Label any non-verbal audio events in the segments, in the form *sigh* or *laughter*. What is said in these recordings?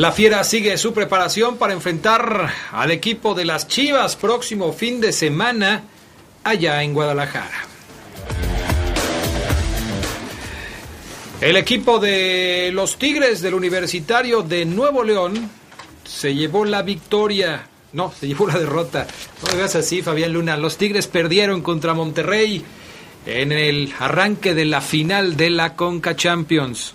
La Fiera sigue su preparación para enfrentar al equipo de las Chivas próximo fin de semana allá en Guadalajara. El equipo de los Tigres del Universitario de Nuevo León se llevó la victoria. No, se llevó la derrota. No digas así, Fabián Luna. Los Tigres perdieron contra Monterrey en el arranque de la final de la Conca Champions.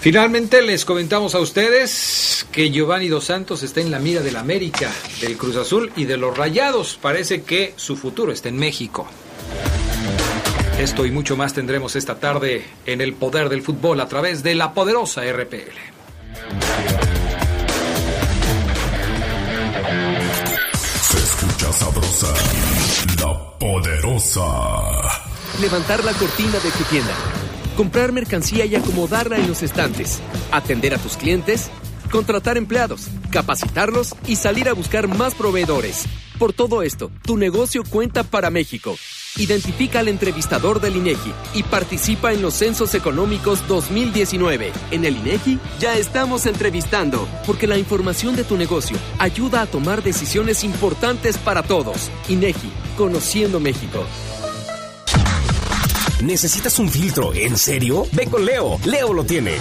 Finalmente les comentamos a ustedes que Giovanni Dos Santos está en la mira del América, del Cruz Azul y de los Rayados. Parece que su futuro está en México. Esto y mucho más tendremos esta tarde en el poder del fútbol a través de la poderosa RPL. Se escucha sabrosa, la poderosa. Levantar la cortina de tu tienda comprar mercancía y acomodarla en los estantes, atender a tus clientes, contratar empleados, capacitarlos y salir a buscar más proveedores. Por todo esto, tu negocio cuenta para México. Identifica al entrevistador del INEGI y participa en los Censos Económicos 2019. En el INEGI ya estamos entrevistando, porque la información de tu negocio ayuda a tomar decisiones importantes para todos. INEGI, conociendo México. ¿Necesitas un filtro? ¿En serio? Ve con Leo. Leo lo tiene.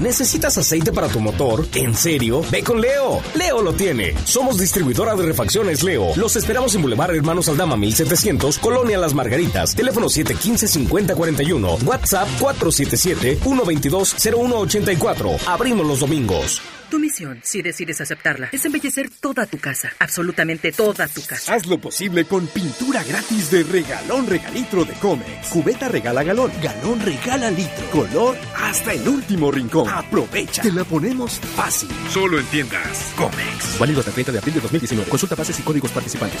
¿Necesitas aceite para tu motor? ¿En serio? Ve con Leo. Leo lo tiene. Somos distribuidora de refacciones Leo. Los esperamos en Boulevard Hermanos Aldama 1700, Colonia Las Margaritas. Teléfono 715-5041. WhatsApp 477-122-0184. Abrimos los domingos. Tu misión, si decides aceptarla, es embellecer toda tu casa, absolutamente toda tu casa. Haz lo posible con pintura gratis de regalón regalitro de Comex. Cubeta regala galón, galón regala litro. Color hasta el último rincón. Aprovecha. Te la ponemos fácil. Solo en tiendas Comex. Válido hasta el 30 de abril de 2019. Consulta bases y códigos participantes.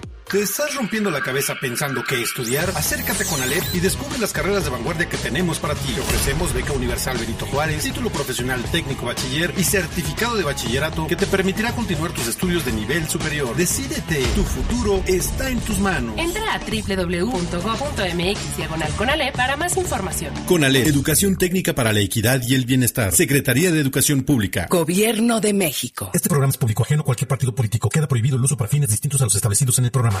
¿Te estás rompiendo la cabeza pensando qué estudiar? Acércate con Alep y descubre las carreras de vanguardia que tenemos para ti. Te ofrecemos beca universal Benito Juárez, título profesional técnico bachiller y certificado de bachillerato que te permitirá continuar tus estudios de nivel superior. Decídete, tu futuro está en tus manos. Entra a www.go.mx diagonal Conalep para más información. Conalep, Educación Técnica para la Equidad y el Bienestar. Secretaría de Educación Pública. Gobierno de México. Este programa es público ajeno a cualquier partido político. Queda prohibido el uso para fines distintos a los establecidos en el programa.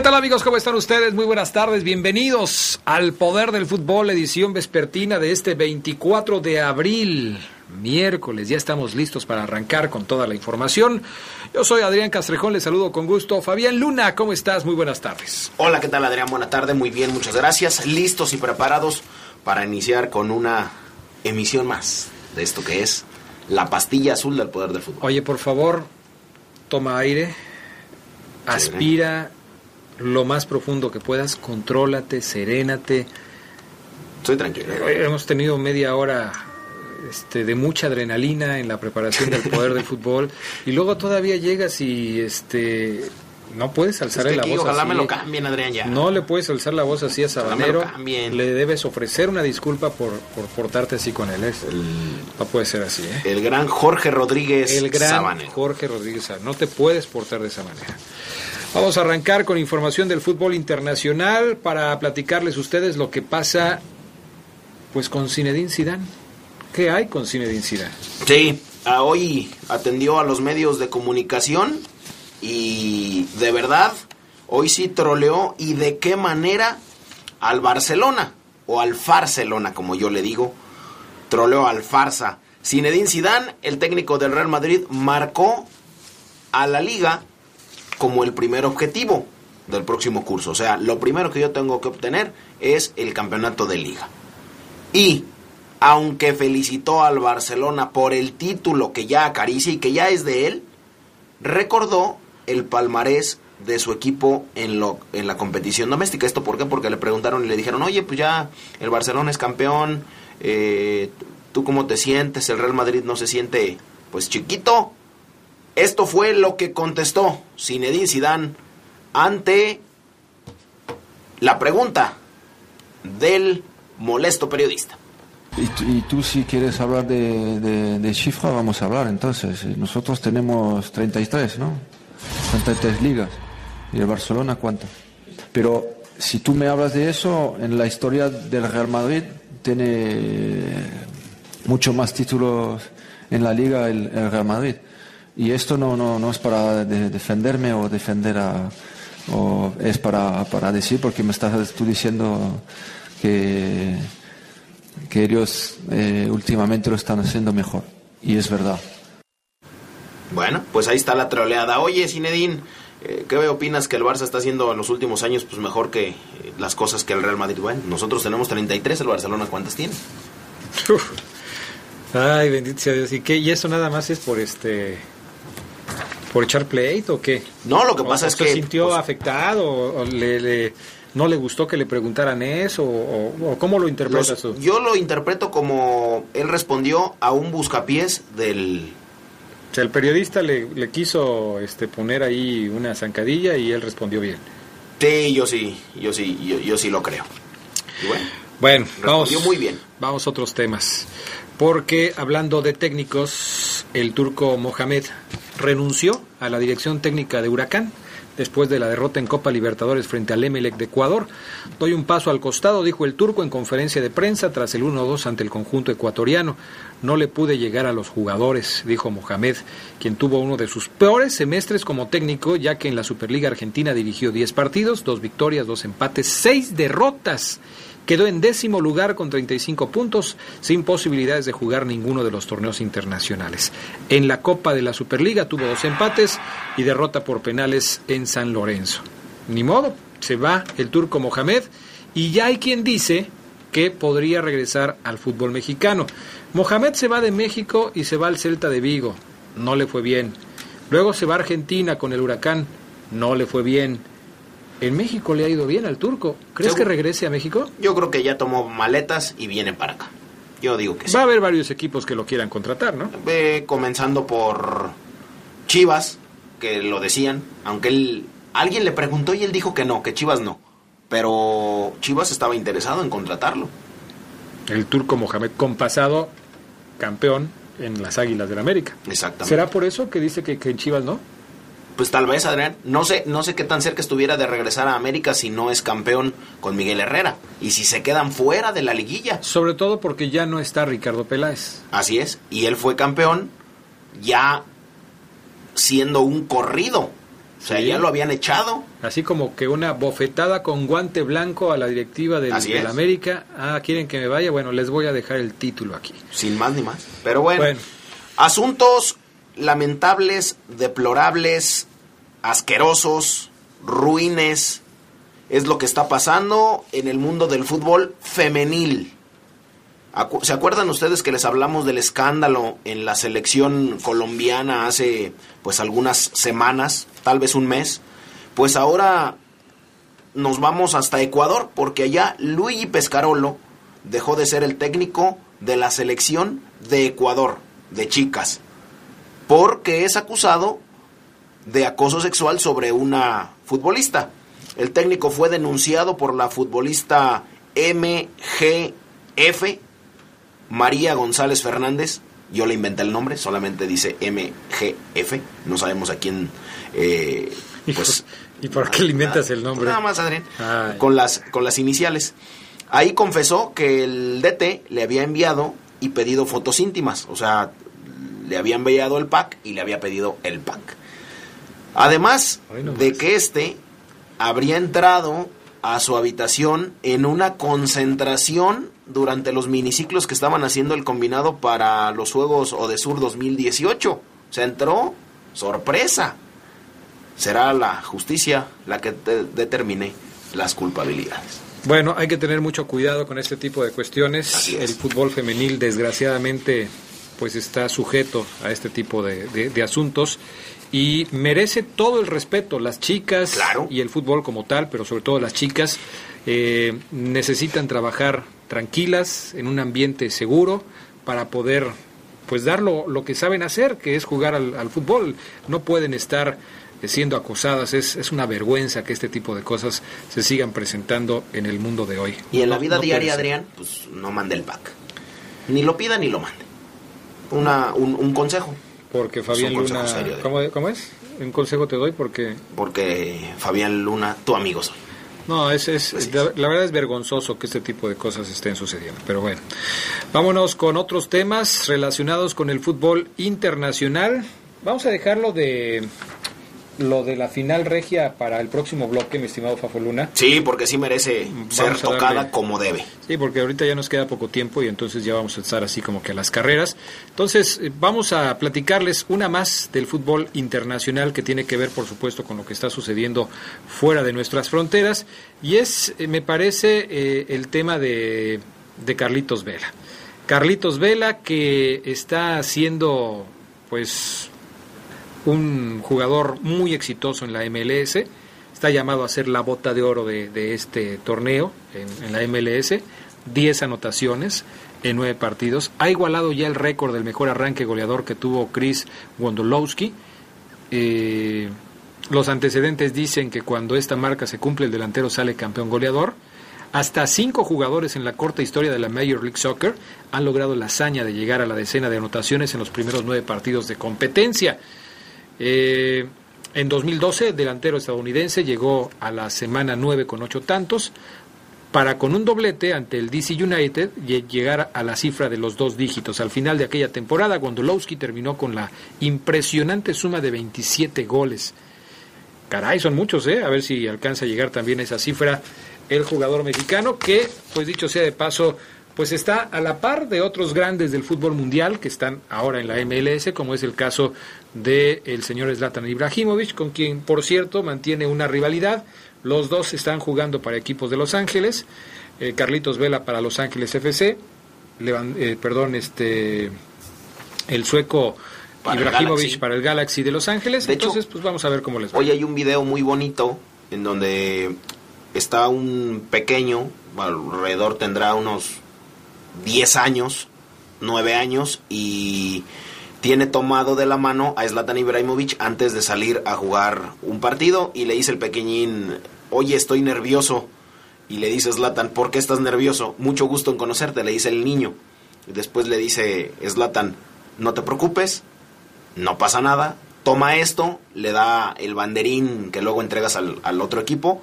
¿Qué tal amigos? ¿Cómo están ustedes? Muy buenas tardes. Bienvenidos al Poder del Fútbol, edición vespertina de este 24 de abril, miércoles. Ya estamos listos para arrancar con toda la información. Yo soy Adrián Castrejón, les saludo con gusto. Fabián Luna, ¿cómo estás? Muy buenas tardes. Hola, ¿qué tal Adrián? Buena tarde, muy bien, muchas gracias. Listos y preparados para iniciar con una emisión más de esto que es la pastilla azul del Poder del Fútbol. Oye, por favor, toma aire, aspira lo más profundo que puedas, contrólate, serénate. Estoy tranquilo. Eh, Hemos tenido media hora este, de mucha adrenalina en la preparación del poder del fútbol *laughs* y luego todavía llegas y este no puedes alzar Es que la voz ojalá así. me lo cambien, Adrián, ya. No le puedes alzar la voz así a Sabanero. Le debes ofrecer una disculpa por, por portarte así con él. Es- No puede ser así, ¿eh? El gran Jorge Rodríguez El gran Sabanero. Jorge Rodríguez. No te puedes portar de esa manera. Vamos a arrancar con información del fútbol internacional para platicarles ustedes lo que pasa pues con Zinedine Zidane. ¿Qué hay con Zinedine Zidane? Sí, a hoy atendió a los medios de comunicación y de verdad, hoy sí troleó y de qué manera al Barcelona o al Farcelona, como yo le digo, troleó al Farsa. Zinedine Zidane, el técnico del Real Madrid, marcó a la liga como el primer objetivo del próximo curso. O sea, lo primero que yo tengo que obtener es el campeonato de liga. Y aunque felicitó al Barcelona por el título que ya acaricia y que ya es de él, recordó el palmarés de su equipo en, lo, en la competición doméstica. ¿Esto por qué? Porque le preguntaron y le dijeron, oye, pues ya el Barcelona es campeón, eh, ¿tú cómo te sientes? El Real Madrid no se siente, pues chiquito. Esto fue lo que contestó Zinedine Zidane ante la pregunta del molesto periodista. Y, tú- si quieres hablar de, de, cifra, vamos a hablar entonces. Nosotros tenemos 33, ¿no? 33 ligas. ¿Y el Barcelona cuánto? Pero si tú me hablas de eso, en la historia del Real Madrid tiene mucho más títulos en la liga el Real Madrid. Y esto no, no, no es para de- defenderme o defender a... O es para, para decir, porque me estás tú diciendo que que ellos eh, últimamente lo están haciendo mejor. Y es verdad. Bueno, pues ahí está la troleada. Oye, Zinedine, eh, ¿qué opinas que el Barça está haciendo en los últimos años pues mejor que eh, las cosas que el Real Madrid? Bueno, nosotros tenemos 33, el Barcelona ¿cuántas tiene? Uf. Ay, bendito sea Dios. ¿Y qué? ¿Y eso nada más es por este por echar pleito o qué? No, lo que ¿O- pasa o es se que, sintió pues- afectado o, le, le- no le gustó que le preguntaran eso o, cómo lo interpretas Los- tú? yo lo interpreto como él respondió a un buscapiés del... O sea, el periodista le, le quiso este poner ahí una zancadilla y él respondió bien. Sí, yo sí, yo sí, yo, yo sí lo creo. Y bueno, Bueno, vamos, muy bien. vamos a otros temas. Porque hablando de técnicos, el turco Mohamed renunció a la dirección técnica de Huracán después de la derrota en Copa Libertadores frente al Emelec de Ecuador. Doy un paso al costado, dijo el turco en conferencia de prensa tras el 1-2 ante el conjunto ecuatoriano. No le pude llegar a los jugadores, dijo Mohamed, quien tuvo uno de sus peores semestres como técnico, ya que en la Superliga Argentina dirigió 10 partidos, dos victorias, dos empates, seis derrotas. Quedó en décimo lugar con 35 puntos, sin posibilidades de jugar ninguno de los torneos internacionales. En la Copa de la Superliga tuvo dos empates y derrota por penales en San Lorenzo. Ni modo, se va el turco Mohamed y ya hay quien dice que podría regresar al fútbol mexicano. Mohamed se va de México y se va al Celta de Vigo. No le fue bien. Luego se va a Argentina con el huracán. No le fue bien. En México le ha ido bien al turco. ¿Crees que regrese a México? Yo creo que ya tomó maletas y viene para acá. Yo digo que sí. Va a haber varios equipos que lo quieran contratar, ¿no? Ve comenzando por Chivas, que lo decían, aunque él, alguien le preguntó y él dijo que no, que Chivas no. Pero Chivas estaba interesado en contratarlo. El turco Mohamed, con pasado campeón en las Águilas del América. Exactamente. ¿Será por eso que dice que, que en Chivas no? Pues tal vez, Adrián, no sé, no sé qué tan cerca estuviera de regresar a América si no es campeón con Miguel Herrera y si se quedan fuera de la liguilla. Sobre todo porque ya no está Ricardo Peláez. Así es, y él fue campeón ya siendo un corrido. O sea, Sí. ya lo habían echado. Así como que una bofetada con guante blanco a la directiva del. América. Ah, ¿quieren que me vaya? Bueno, les voy a dejar el título aquí. Sin más ni más. Pero bueno, Bueno. asuntos lamentables, deplorables, asquerosos, ruines, es lo que está pasando en el mundo del fútbol femenil. ¿Se acuerdan ustedes que les hablamos del escándalo en la selección colombiana hace pues algunas semanas, tal vez un mes? Pues ahora nos vamos hasta Ecuador porque allá Luigi Pescarolo dejó de ser el técnico de la selección de Ecuador, de chicas, porque es acusado de acoso sexual sobre una futbolista. El técnico fue denunciado por la futbolista MGF, María González Fernández. Yo le inventé el nombre, solamente dice MGF. No sabemos a quién. Eh, pues, *laughs* ¿Y por qué le inventas el nombre? Nada más, Adrián. Con las, con las iniciales. Ahí confesó que el DT le había enviado y pedido fotos íntimas. O sea, le había enviado el pack y le había pedido el pack. Además de que este habría entrado a su habitación en una concentración durante los miniciclos que estaban haciendo el combinado para los Juegos Odesur 2018. Se entró, sorpresa. Será la justicia la que determine las culpabilidades. Bueno, hay que tener mucho cuidado con este tipo de cuestiones. El fútbol femenil, desgraciadamente, pues está sujeto a este tipo de asuntos y merece todo el respeto. Las chicas y el fútbol como tal, pero sobre todo las chicas, eh, necesitan trabajar tranquilas, en un ambiente seguro, para poder pues dar lo, que saben hacer, que es jugar al, fútbol. No pueden estar eh, siendo acosadas. Es, es, una vergüenza que este tipo de cosas se sigan presentando en el mundo de hoy. Y en la vida diaria, Adrián, pues no mande el pack. Ni lo pida ni lo mande. Una, un consejo. Porque Fabián Luna... ¿cómo, es? Un consejo te doy porque... Porque Fabián Luna, tu amigo soy. No, es, es, la, verdad es vergonzoso que este tipo de cosas estén sucediendo. Pero bueno, vámonos con otros temas relacionados con el fútbol internacional. Vamos a dejarlo de lo de la final regia para el próximo bloque, mi estimado Fafoluna. Sí, porque sí merece ser tocada como debe. Sí, porque ahorita ya nos queda poco tiempo y entonces ya vamos a estar así como que a las carreras. Entonces, eh, vamos a platicarles una más del fútbol internacional que tiene que ver, por supuesto, con lo que está sucediendo fuera de nuestras fronteras. Y es, eh, me parece, eh, el tema de, de Carlitos Vela. Carlitos Vela que está haciendo, pues, un jugador muy exitoso en la MLS, está llamado a ser la bota de oro de, este torneo en, la MLS, 10 anotaciones en 9 partidos, ha igualado ya el récord del mejor arranque goleador que tuvo Chris Wondolowski. Eh, los antecedentes dicen que cuando esta marca se cumple el delantero sale campeón goleador. Hasta cinco jugadores en la corta historia de la Major League Soccer han logrado la hazaña de llegar a la decena de anotaciones en los primeros nueve partidos de competencia. Eh, en 2012, delantero estadounidense llegó a la semana 9 con 8 tantos para con un doblete ante el DC United llegar a la cifra de los dos dígitos. Al final de aquella temporada, Gondolowski terminó con la impresionante suma de 27 goles. Caray, son muchos, ¿eh? A ver si alcanza a llegar también a esa cifra el jugador mexicano, que, pues dicho sea de paso, pues está a la par de otros grandes del fútbol mundial que están ahora en la MLS, como es el caso del el señor Zlatan Ibrahimovic, con quien, por cierto, mantiene una rivalidad. Los dos están jugando para equipos de Los Ángeles. Eh, Carlitos Vela para Los Ángeles FC. Eh, perdón, este el sueco Ibrahimovic para el Galaxy de Los Ángeles. Entonces, pues vamos a ver cómo les va. Hoy hay un video muy bonito en donde está un pequeño, alrededor tendrá unos 10 años, 9 años y tiene tomado de la mano a Zlatan Ibrahimovic antes de salir a jugar un partido y le dice el pequeñín, oye, estoy nervioso. Y le dice Zlatan, ¿por qué estás nervioso? Mucho gusto en conocerte, le dice el niño. Y después le dice Zlatan, no te preocupes, no pasa nada, toma esto, le da el banderín que luego entregas al, al otro equipo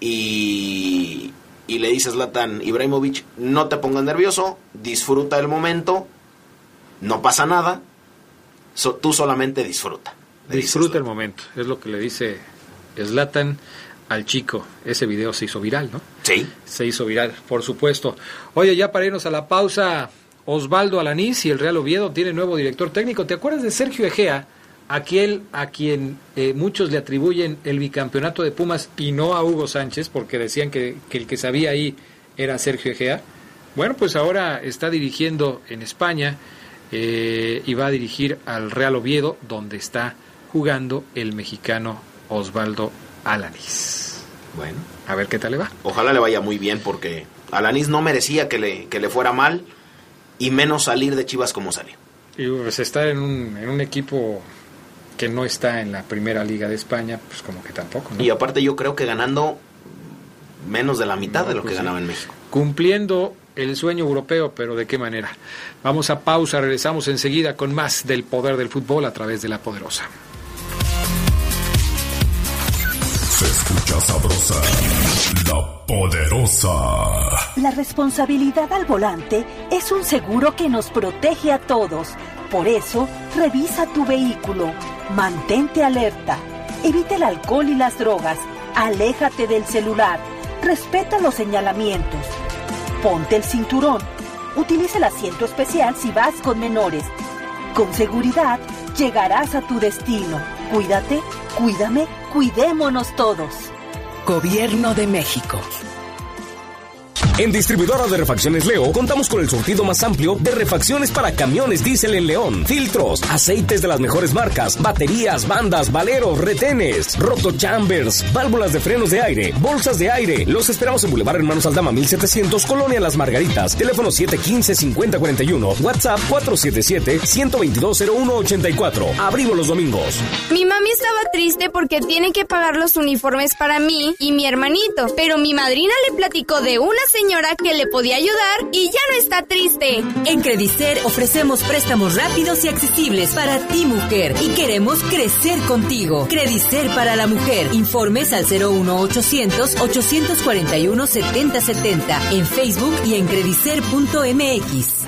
y, y le dice Zlatan Ibrahimovic, no te pongas nervioso, disfruta el momento, no pasa nada, tú solamente disfruta. Disfruta el momento, es lo que le dice Zlatan al chico. Ese video se hizo viral, ¿no? Sí. Se hizo viral, por supuesto. Oye, ya para irnos a la pausa, Osvaldo Alanís y el Real Oviedo tiene nuevo director técnico. ¿Te acuerdas de Sergio Egea? aquel a quien eh, muchos le atribuyen el bicampeonato de Pumas y no a Hugo Sánchez, porque decían que, el que sabía ahí era Sergio Egea. Bueno, pues ahora está dirigiendo en España eh, y va a dirigir al Real Oviedo, donde está jugando el mexicano Osvaldo Alanis. Bueno. A ver qué tal le va. Ojalá le vaya muy bien, porque Alanis no merecía que le, que le fuera mal y menos salir de Chivas como salió. Y pues está en un, en un equipo que no está en la primera liga de España, pues como que tampoco. ¿no? Y aparte yo creo que ganando menos de la mitad No, de lo pues que sí. ganaba en México. Cumpliendo el sueño europeo, pero ¿de qué manera? Vamos a pausa, regresamos enseguida con más del poder del fútbol a través de la poderosa. Se escucha sabrosa, la poderosa. La responsabilidad al volante es un seguro que nos protege a todos. Por eso, revisa tu vehículo, mantente alerta, evita el alcohol y las drogas, aléjate del celular, respeta los señalamientos, ponte el cinturón, utiliza el asiento especial si vas con menores. Con seguridad, llegarás a tu destino. Cuídate, cuídame, cuidémonos todos. Gobierno de México. En Distribuidora de Refacciones Leo contamos con el surtido más amplio de refacciones para camiones diésel en León, filtros, aceites de las mejores marcas, baterías, bandas, valeros, retenes, roto chambers, válvulas de frenos de aire, bolsas de aire. Los esperamos en Boulevard Hermanos Aldama 1700, Colonia Las Margaritas. Teléfono 715-5041, WhatsApp 477-122-0184. Abrimos los domingos. Mi mami estaba triste porque tiene que pagar los uniformes para mí y mi hermanito, pero mi madrina le platicó de una señora que le podía ayudar y ya no está triste. En Credicer ofrecemos préstamos rápidos y accesibles para ti, mujer, y queremos crecer contigo. Credicer para la mujer. Informes al 01800 841 7070 en Facebook y en credicer.mx.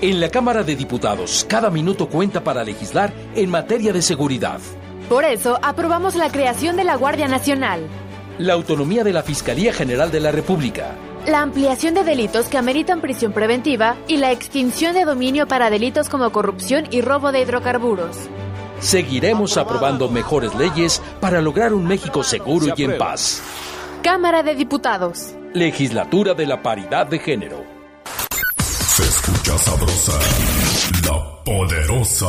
En la Cámara de Diputados, cada minuto cuenta para legislar en materia de seguridad. Por eso, aprobamos la creación de la Guardia Nacional, La autonomía de la Fiscalía General de la República. la ampliación de delitos que ameritan prisión preventiva y la extinción de dominio para delitos como corrupción y robo de hidrocarburos. Seguiremos aprobando mejores leyes para lograr un México seguro y en paz. Cámara de Diputados. Legislatura de la Paridad de Género. Se escucha sabrosa, la poderosa.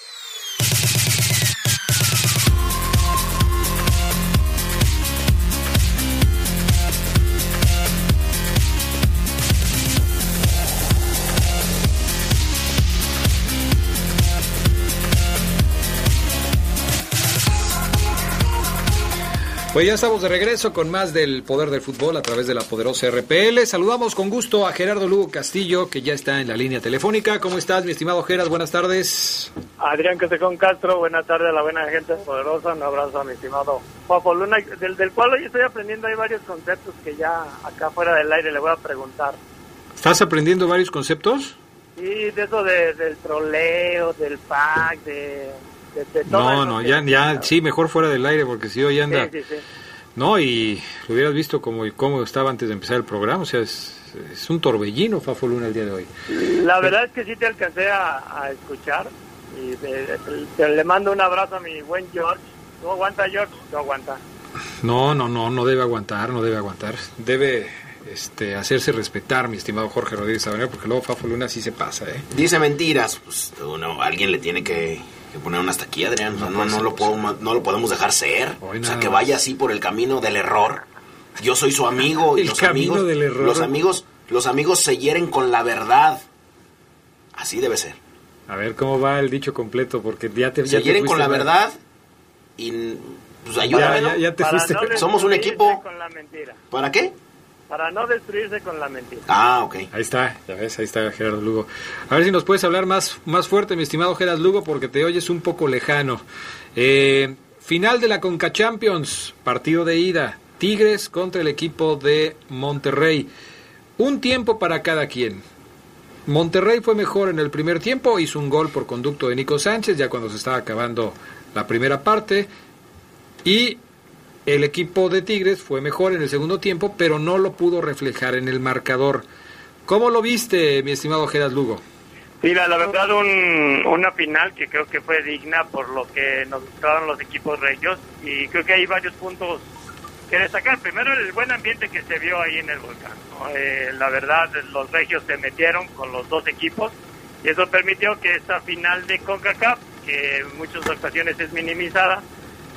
Pues ya estamos de regreso con más del poder del fútbol a través de la poderosa RPL. Saludamos con gusto a Gerardo Lugo Castillo, que ya está en la línea telefónica. ¿Cómo estás, mi estimado Geras? Buenas tardes. Adrián Casecón Castro, buenas tardes a la buena gente poderosa, un abrazo a mi estimado Papo Luna, del, del cual hoy estoy aprendiendo, hay varios conceptos que ya acá fuera del aire le voy a preguntar. ¿Estás aprendiendo varios conceptos? Y de eso de, del troleo, del pack, de, No, no, ya, ya, sí, mejor fuera del aire, porque si hoy anda... Sí, sí, sí. No, y lo hubieras visto como, cómo estaba antes de empezar el programa, o sea, es, es un torbellino Fafo Luna el día de hoy. La verdad es que sí te alcancé a, a escuchar y de- te- le mando un abrazo a mi buen George. ¿No aguanta George? No aguanta. No, no, no, no debe aguantar, no debe aguantar. Debe este, hacerse respetar, mi estimado Jorge Rodríguez Sabanero, porque luego Fafo Luna sí se pasa, ¿eh? Dice mentiras, pues uno, alguien le tiene que, que poner un hasta aquí, Adrián. O sea, no, no, lo podemos, no lo podemos dejar ser. o sea, que vaya así por el camino del error. Yo soy su amigo y *laughs* El los camino amigos, del error. los amigos, los amigos se hieren con la verdad. Así debe ser. A ver cómo va el dicho completo, porque ya te ya Se te hieren con la verdad y pues ayúdame, Ya, ¿no? ya, ya te fuiste. no Somos un equipo. Con la mentira. ¿Para qué? Para no destruirse con la mentira. Ah, ok. Ahí está, ya ves, ahí está Gerardo Lugo. A ver si nos puedes hablar más, más fuerte, mi estimado Gerardo Lugo, porque te oyes un poco lejano. Eh, final de la Conca Champions, partido de ida. Tigres contra el equipo de Monterrey. Un tiempo para cada quien. Monterrey fue mejor en el primer tiempo, hizo un gol por conducto de Nico Sánchez, ya cuando se estaba acabando la primera parte. Y el equipo de Tigres fue mejor en el segundo tiempo, pero no lo pudo reflejar en el marcador. ¿Cómo lo viste, mi estimado Geras Lugo? Mira, la verdad, un- una final que creo que fue digna por lo que nos mostraron los equipos regios y creo que hay varios puntos que destacar. Primero, el buen ambiente que se vio ahí en el volcán. ¿no? Eh, la verdad, los regios se metieron con los dos equipos y eso permitió que esta final de CONCACAF que en muchas ocasiones es minimizada,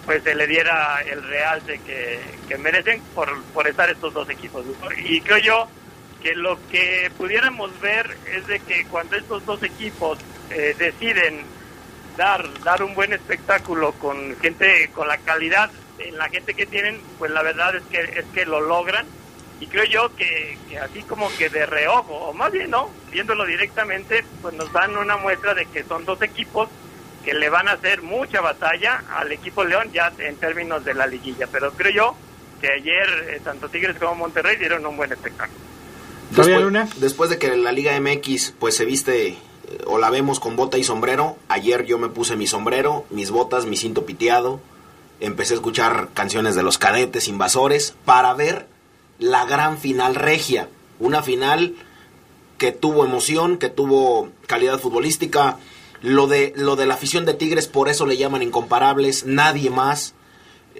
pues se le diera el realce que, que merecen por, por estar estos dos equipos. Y creo yo que lo que pudiéramos ver es de que cuando estos dos equipos eh, deciden dar, dar un buen espectáculo con gente, con la calidad en la gente que tienen, pues la verdad es que, es que lo logran. Y creo yo que, que así como que de reojo, o más bien no, viéndolo directamente, pues nos dan una muestra de que son dos equipos que le van a hacer mucha batalla al equipo León ya en términos de la liguilla. Pero creo yo que ayer eh, tanto Tigres como Monterrey dieron un buen espectáculo. Después, después de que la Liga MX pues se viste eh, o la vemos con bota y sombrero, ayer yo me puse mi sombrero, mis botas, mi cinto piteado, empecé a escuchar canciones de los cadetes invasores para ver la gran final regia, una final que tuvo emoción, que tuvo calidad futbolística, lo de, lo de la afición de Tigres, por eso le llaman incomparables, nadie más.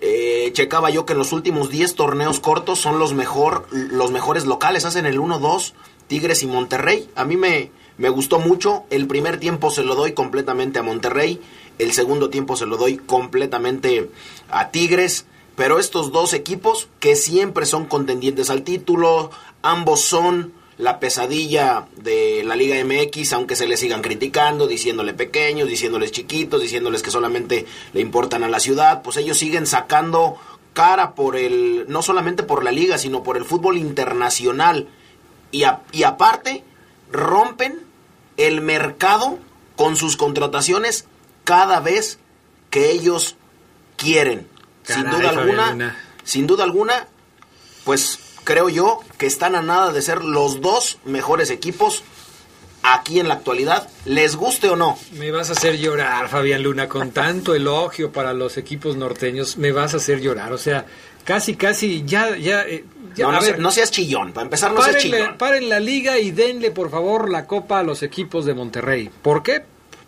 Eh, checaba yo que en los últimos 10 torneos cortos son los, mejor, los mejores locales, hacen el 1-2, Tigres y Monterrey. A mí me, me gustó mucho, el primer tiempo se lo doy completamente a Monterrey, el segundo tiempo se lo doy completamente a Tigres, pero estos dos equipos que siempre son contendientes al título, ambos son la pesadilla de la Liga MX, aunque se les sigan criticando, diciéndole pequeños, diciéndoles chiquitos, diciéndoles que solamente le importan a la ciudad, pues ellos siguen sacando cara por el, no solamente por la liga, sino por el fútbol internacional. Y, y aparte, rompen el mercado con sus contrataciones cada vez que ellos quieren. sin duda alguna, sin duda alguna, pues creo yo que están a nada de ser los dos mejores equipos aquí en la actualidad, les guste o no. Me vas a hacer llorar, Fabián Luna, con tanto *laughs* elogio para los equipos norteños, me vas a hacer llorar, o sea, casi, casi, ya, ya... Eh, no, seas chillón, para empezar no seas chillón. Paren la liga y denle, por favor, la copa a los equipos de Monterrey. ¿Por qué?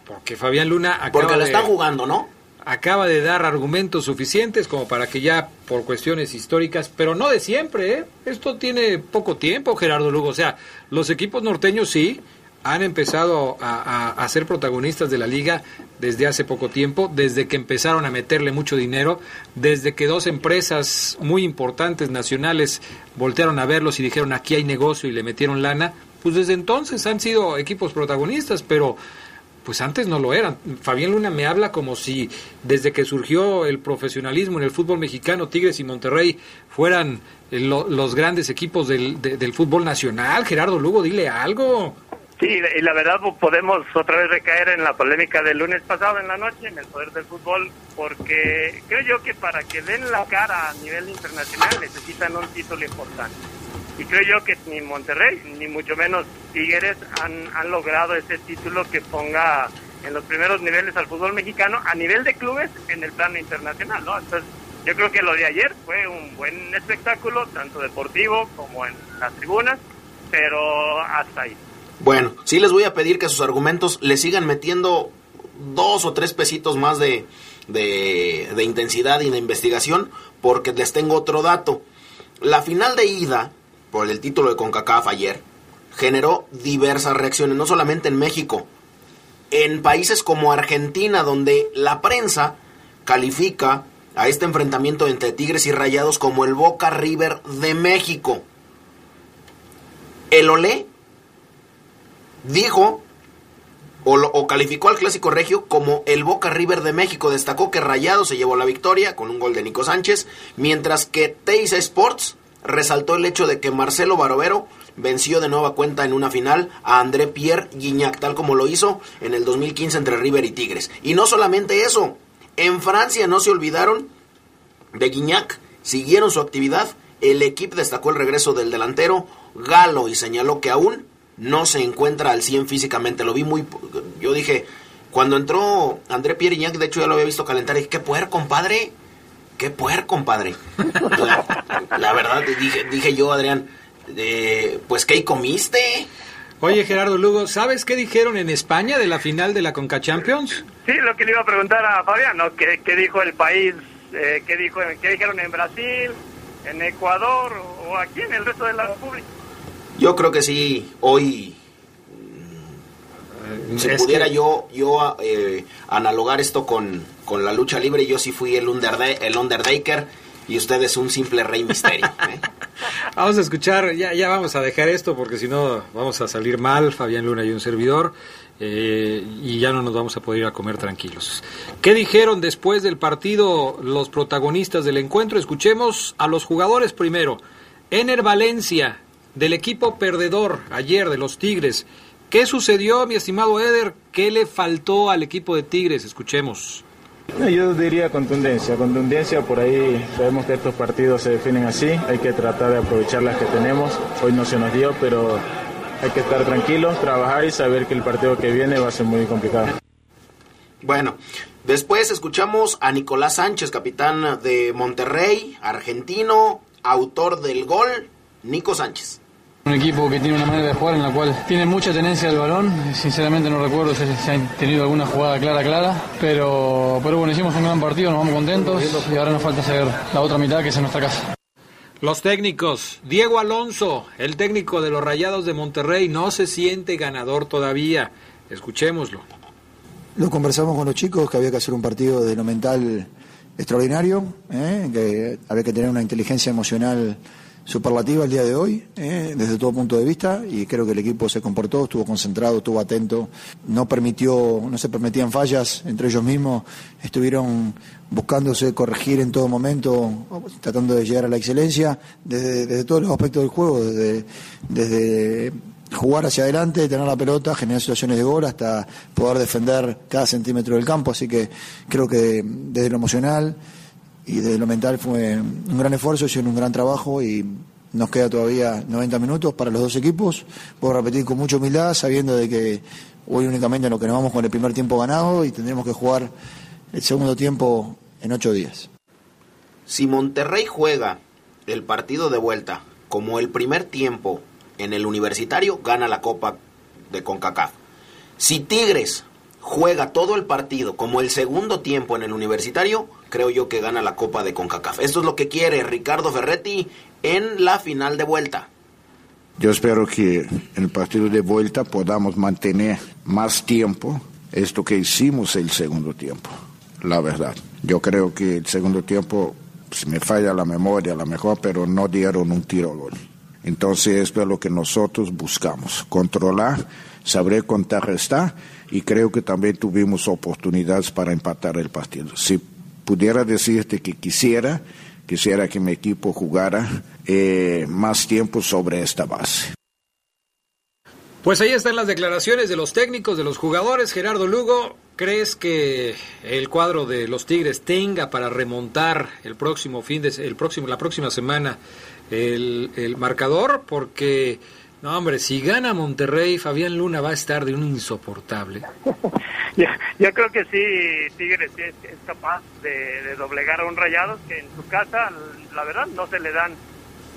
Porque Fabián Luna acaba Porque lo están jugando, ¿no? Acaba de dar argumentos suficientes como para que ya por cuestiones históricas, pero no de siempre, ¿eh? esto tiene poco tiempo, Gerardo Lugo, o sea, los equipos norteños sí han empezado a, ser protagonistas de la liga desde hace poco tiempo, desde que empezaron a meterle mucho dinero, desde que dos empresas muy importantes nacionales voltearon a verlos y dijeron aquí hay negocio y le metieron lana, pues desde entonces han sido equipos protagonistas, pero pues antes no lo eran. Fabián Luna me habla como si desde que surgió el profesionalismo en el fútbol mexicano, Tigres y Monterrey fueran eh, los grandes equipos del, del fútbol nacional. Gerardo Lugo, dile algo. Sí, y la verdad pues, podemos otra vez recaer en la polémica del lunes pasado en la noche, en el poder del fútbol, porque creo yo que para que den la cara a nivel internacional necesitan un título importante y creo yo que ni Monterrey, ni mucho menos Tigres han, han logrado ese título que ponga en los primeros niveles al fútbol mexicano a nivel de clubes en el plano internacional, ¿no? Entonces, yo creo que lo de ayer fue un buen espectáculo, tanto deportivo como en las tribunas, pero hasta ahí. Bueno, sí les voy a pedir que sus argumentos le sigan metiendo dos o tres pesitos más de, de, de intensidad y de investigación, porque les tengo otro dato. La final de ida por el título de CONCACAF ayer, generó diversas reacciones, no solamente en México, en países como Argentina, donde la prensa califica a este enfrentamiento entre Tigres y Rayados como el Boca River de México. El Olé dijo o, o, calificó al Clásico Regio como el Boca River de México. Destacó que Rayados se llevó la victoria con un gol de Nico Sánchez, mientras que Teis Sports resaltó el hecho de que Marcelo Barovero venció de nueva cuenta en una final a André Pierre Guignac, tal como lo hizo en el 2015 entre River y Tigres. Y no solamente eso, en Francia no se olvidaron de Guignac, siguieron su actividad, el equipo destacó el regreso del delantero Galo y señaló que aún no se encuentra al 100 físicamente. Lo vi muy... Yo dije, cuando entró André Pierre Guignac, de hecho ya lo había visto calentar, y dije, qué poder, compadre qué puer, compadre. La, verdad, dije, dije yo, Adrián, eh, pues ¿qué comiste? Oye, Gerardo Lugo, ¿sabes qué dijeron en España de la final de la Conca Champions? Sí, lo que le iba a preguntar a Fabián, ¿no? ¿Qué, dijo el país? Eh, ¿qué, dijo, ¿Qué dijeron en Brasil, en Ecuador o aquí en el resto de la República? Yo creo que sí, hoy Si Es pudiera que- yo, yo eh, analogar esto con, con la lucha libre, yo sí fui el, Underda- el Undertaker y usted es un simple rey misterio. ¿eh? *laughs* Vamos a escuchar, ya, ya vamos a dejar esto porque si no vamos a salir mal, Fabián Luna y un servidor, eh, y ya no nos vamos a poder ir a comer tranquilos. ¿Qué dijeron después del partido los protagonistas del encuentro? Escuchemos a los jugadores primero. Ener Valencia, del equipo perdedor ayer de los Tigres. ¿Qué sucedió, mi estimado Eder? ¿Qué le faltó al equipo de Tigres? Escuchemos. No, Yo diría contundencia, contundencia, por ahí sabemos que estos partidos se definen así, hay que tratar de aprovechar las que tenemos, hoy no se nos dio, pero hay que estar tranquilos, trabajar y saber que el partido que viene va a ser muy complicado. Bueno, después escuchamos a Nicolás Sánchez, capitán de Monterrey, argentino, autor del gol, Nico Sánchez. Un equipo que tiene una manera de jugar en la cual tiene mucha tenencia del balón. Sinceramente no recuerdo si se ha tenido alguna jugada clara, clara. Pero, pero bueno, hicimos un gran partido, nos vamos contentos y ahora nos falta hacer la otra mitad que es en nuestra casa. Los técnicos. Diego Alonso, el técnico de los Rayados de Monterrey, no se siente ganador todavía. Escuchémoslo. Lo conversamos con los chicos que había que hacer un partido de lo mental extraordinario, ¿eh? que había que tener una inteligencia emocional superlativa el día de hoy, ¿eh? desde todo punto de vista, y creo que el equipo se comportó, estuvo concentrado, estuvo atento, no permitió, no se permitían fallas entre ellos mismos, estuvieron buscándose corregir en todo momento, tratando de llegar a la excelencia desde, desde todos los aspectos del juego, desde, desde jugar hacia adelante, tener la pelota, generar situaciones de gol hasta poder defender cada centímetro del campo. Así que creo que desde lo emocional y desde lo mental fue un gran esfuerzo, hicieron un gran trabajo y nos queda todavía 90 minutos para los dos equipos. Puedo repetir con mucha humildad, sabiendo de que hoy únicamente lo que nos vamos con el primer tiempo ganado y tendremos que jugar el segundo tiempo en ocho días. Si Monterrey juega el partido de vuelta como el primer tiempo en el universitario, gana la Copa de CONCACAF. Si Tigres juega todo el partido como el segundo tiempo en el universitario, creo yo que gana la Copa de CONCACAF. Esto es lo que quiere Ricardo Ferretti en la final de vuelta. Yo espero que en el partido de vuelta podamos mantener más tiempo esto que hicimos el segundo tiempo, la verdad. Yo creo que el segundo tiempo, si me falla la memoria, a lo mejor, pero no dieron un tiro gol. Entonces esto es lo que nosotros buscamos, controlar, saber contrarrestar y creo que también tuvimos oportunidades para empatar el partido. Si pudiera decirte que quisiera, quisiera que mi equipo jugara eh, más tiempo sobre esta base. Pues ahí están las declaraciones de los técnicos, de los jugadores. Gerardo Lugo, ¿crees que el cuadro de los Tigres tenga para remontar el próximo fin de el próximo la próxima semana el, el marcador? Porque no, hombre, si gana Monterrey, Fabián Luna va a estar de un insoportable. *laughs* Yo, yo creo que sí, Tigres es, es capaz de, de doblegar a un Rayados que en su casa, la verdad, no se le dan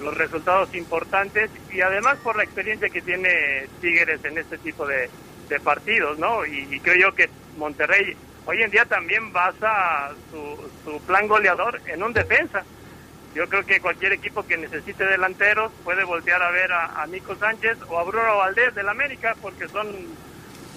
los resultados importantes y además por la experiencia que tiene Tigres en este tipo de, de partidos, ¿no? Y, y, creo yo que Monterrey hoy en día también basa su, su plan goleador en un defensa. Yo creo que cualquier equipo que necesite delanteros puede voltear a ver a, a Nico Sánchez o a Bruno Valdés del América porque son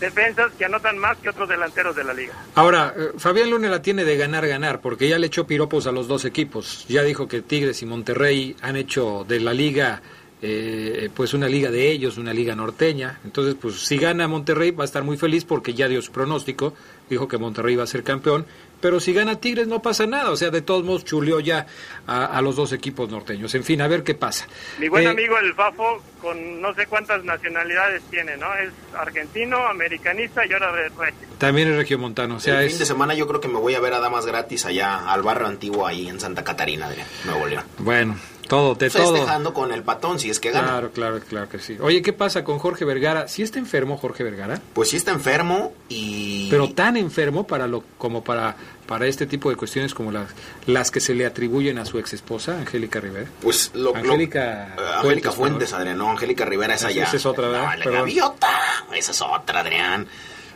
defensas que anotan más que otros delanteros de la liga. Ahora, eh, Fabián Luna la tiene de ganar, ganar, porque ya le echó piropos a los dos equipos. Ya dijo que Tigres y Monterrey han hecho de la liga, eh, pues una liga de ellos, una liga norteña. Entonces, pues si gana Monterrey va a estar muy feliz porque ya dio su pronóstico, dijo que Monterrey va a ser campeón. Pero si gana Tigres no pasa nada, o sea, de todos modos chuleó ya a, a los dos equipos norteños. En fin, a ver qué pasa. Mi buen Eh, amigo el Fafo, con no sé cuántas nacionalidades tiene, ¿no? Es argentino, americanista y ahora de regio. También es regiomontano, o sea, el es... fin de semana yo creo que me voy a ver a Damas gratis allá al barrio antiguo ahí en Santa Catarina de Nuevo León. Bueno, todo, de todo. Festejando con el patón si es que gana. Claro, claro, claro que sí. Oye, ¿qué pasa con Jorge Vergara? ¿Sí está enfermo Jorge Vergara? Pues sí está enfermo y... Pero tan enfermo para lo como para para este tipo de cuestiones como las las que se le atribuyen a su ex esposa, Angélica Rivera. Pues lo... Angélica lo, uh, Angélica Fuentes. Adrián. No, Angélica Rivera es allá. Esa es otra, ¿verdad? No, la gaviota. Esa es otra, Adrián.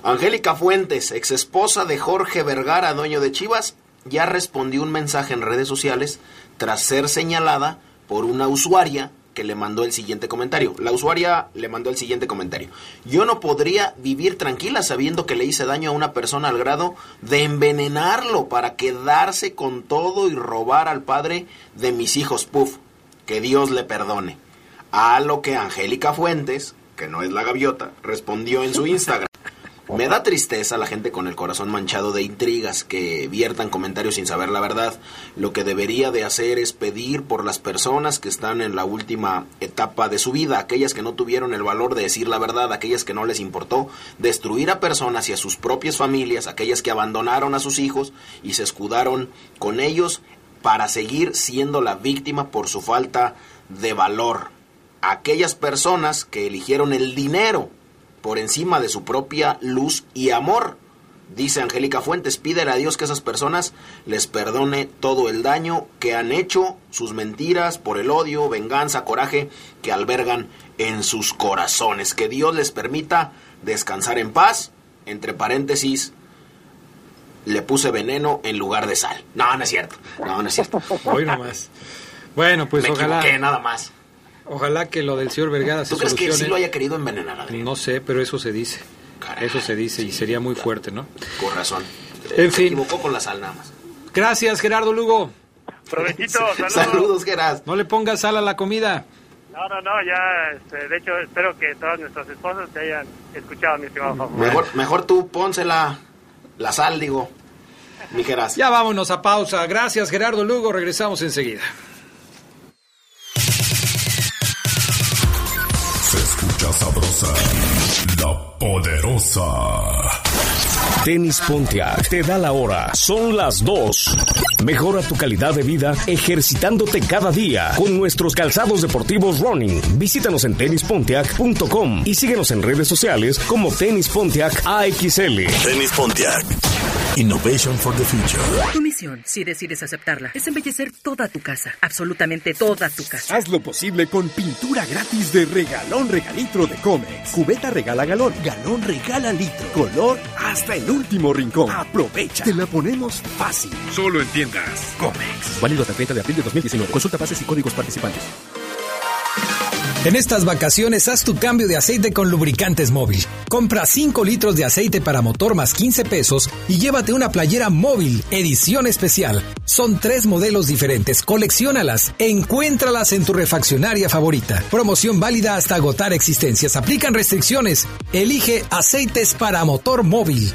Angélica Fuentes, ex esposa de Jorge Vergara, dueño de Chivas, ya respondió un mensaje en redes sociales tras ser señalada por una usuaria que le mandó el siguiente comentario. La usuaria le mandó el siguiente comentario. Yo no podría vivir tranquila sabiendo que le hice daño a una persona al grado de envenenarlo para quedarse con todo y robar al padre de mis hijos. Puf, que Dios le perdone. A lo que Angélica Fuentes, que no es la gaviota, respondió en su *laughs* Instagram. Me da tristeza la gente con el corazón manchado de intrigas que viertan comentarios sin saber la verdad. Lo que debería de hacer es pedir por las personas que están en la última etapa de su vida, aquellas que no tuvieron el valor de decir la verdad, aquellas que no les importó destruir a personas y a sus propias familias, aquellas que abandonaron a sus hijos y se escudaron con ellos para seguir siendo la víctima por su falta de valor. Aquellas personas que eligieron el dinero por encima de su propia luz y amor. Dice Angélica Fuentes, pídele a Dios que esas personas les perdone todo el daño que han hecho, sus mentiras, por el odio, venganza, coraje que albergan en sus corazones. Que Dios les permita descansar en paz. Entre paréntesis, le puse veneno en lugar de sal. No, no es cierto. No, no es cierto. Hoy nomás. Bueno, pues Me ojalá. nada más. Ojalá que lo del señor Vergara se ¿Tú crees que solucione. sí lo haya querido envenenar, Adrián? No sé, pero eso se dice. eso se dice y sería muy fuerte, ¿no? Con razón. En Se fin. equivocó con la sal nada más. Gracias, Gerardo Lugo. Provechito, *laughs* saludos. Saludos, Gerard. No le pongas sal a la comida. No, no, no, ya, este, de hecho, espero que todas nuestras esposas te hayan escuchado, mi estimado Fafo. Mejor, mejor tú pónsela la sal, digo. Mi Geras. Ya vámonos a pausa. Gracias, Gerardo Lugo. Regresamos enseguida. Poderosa. Tenis Pontiac te da la hora. Son las 2. Mejora tu calidad de vida ejercitándote cada día con nuestros calzados deportivos running. Visítanos en tenispontiac.com y síguenos en redes sociales como Tenis Pontiac AXL. Tenis Pontiac. Innovation for the future. Tu misión, si decides aceptarla, es embellecer toda tu casa, absolutamente toda tu casa. Haz lo posible con pintura gratis de regalón regalitro de Comex. Cubeta regala galón, galón regala litro. Color hasta el último rincón. Aprovecha. Te la ponemos fácil. Solo en tiendas Comex. Válido hasta el 30 de abril de 2019. Consulta bases y códigos participantes. En estas vacaciones haz tu cambio de aceite con lubricantes móvil. Compra 5 litros de aceite para motor más 15 pesos y llévate una playera móvil, edición especial. Son tres modelos diferentes, colecciónalas, encuéntralas en tu refaccionaria favorita. Promoción válida hasta agotar existencias. Aplican restricciones. Elige aceites para motor móvil.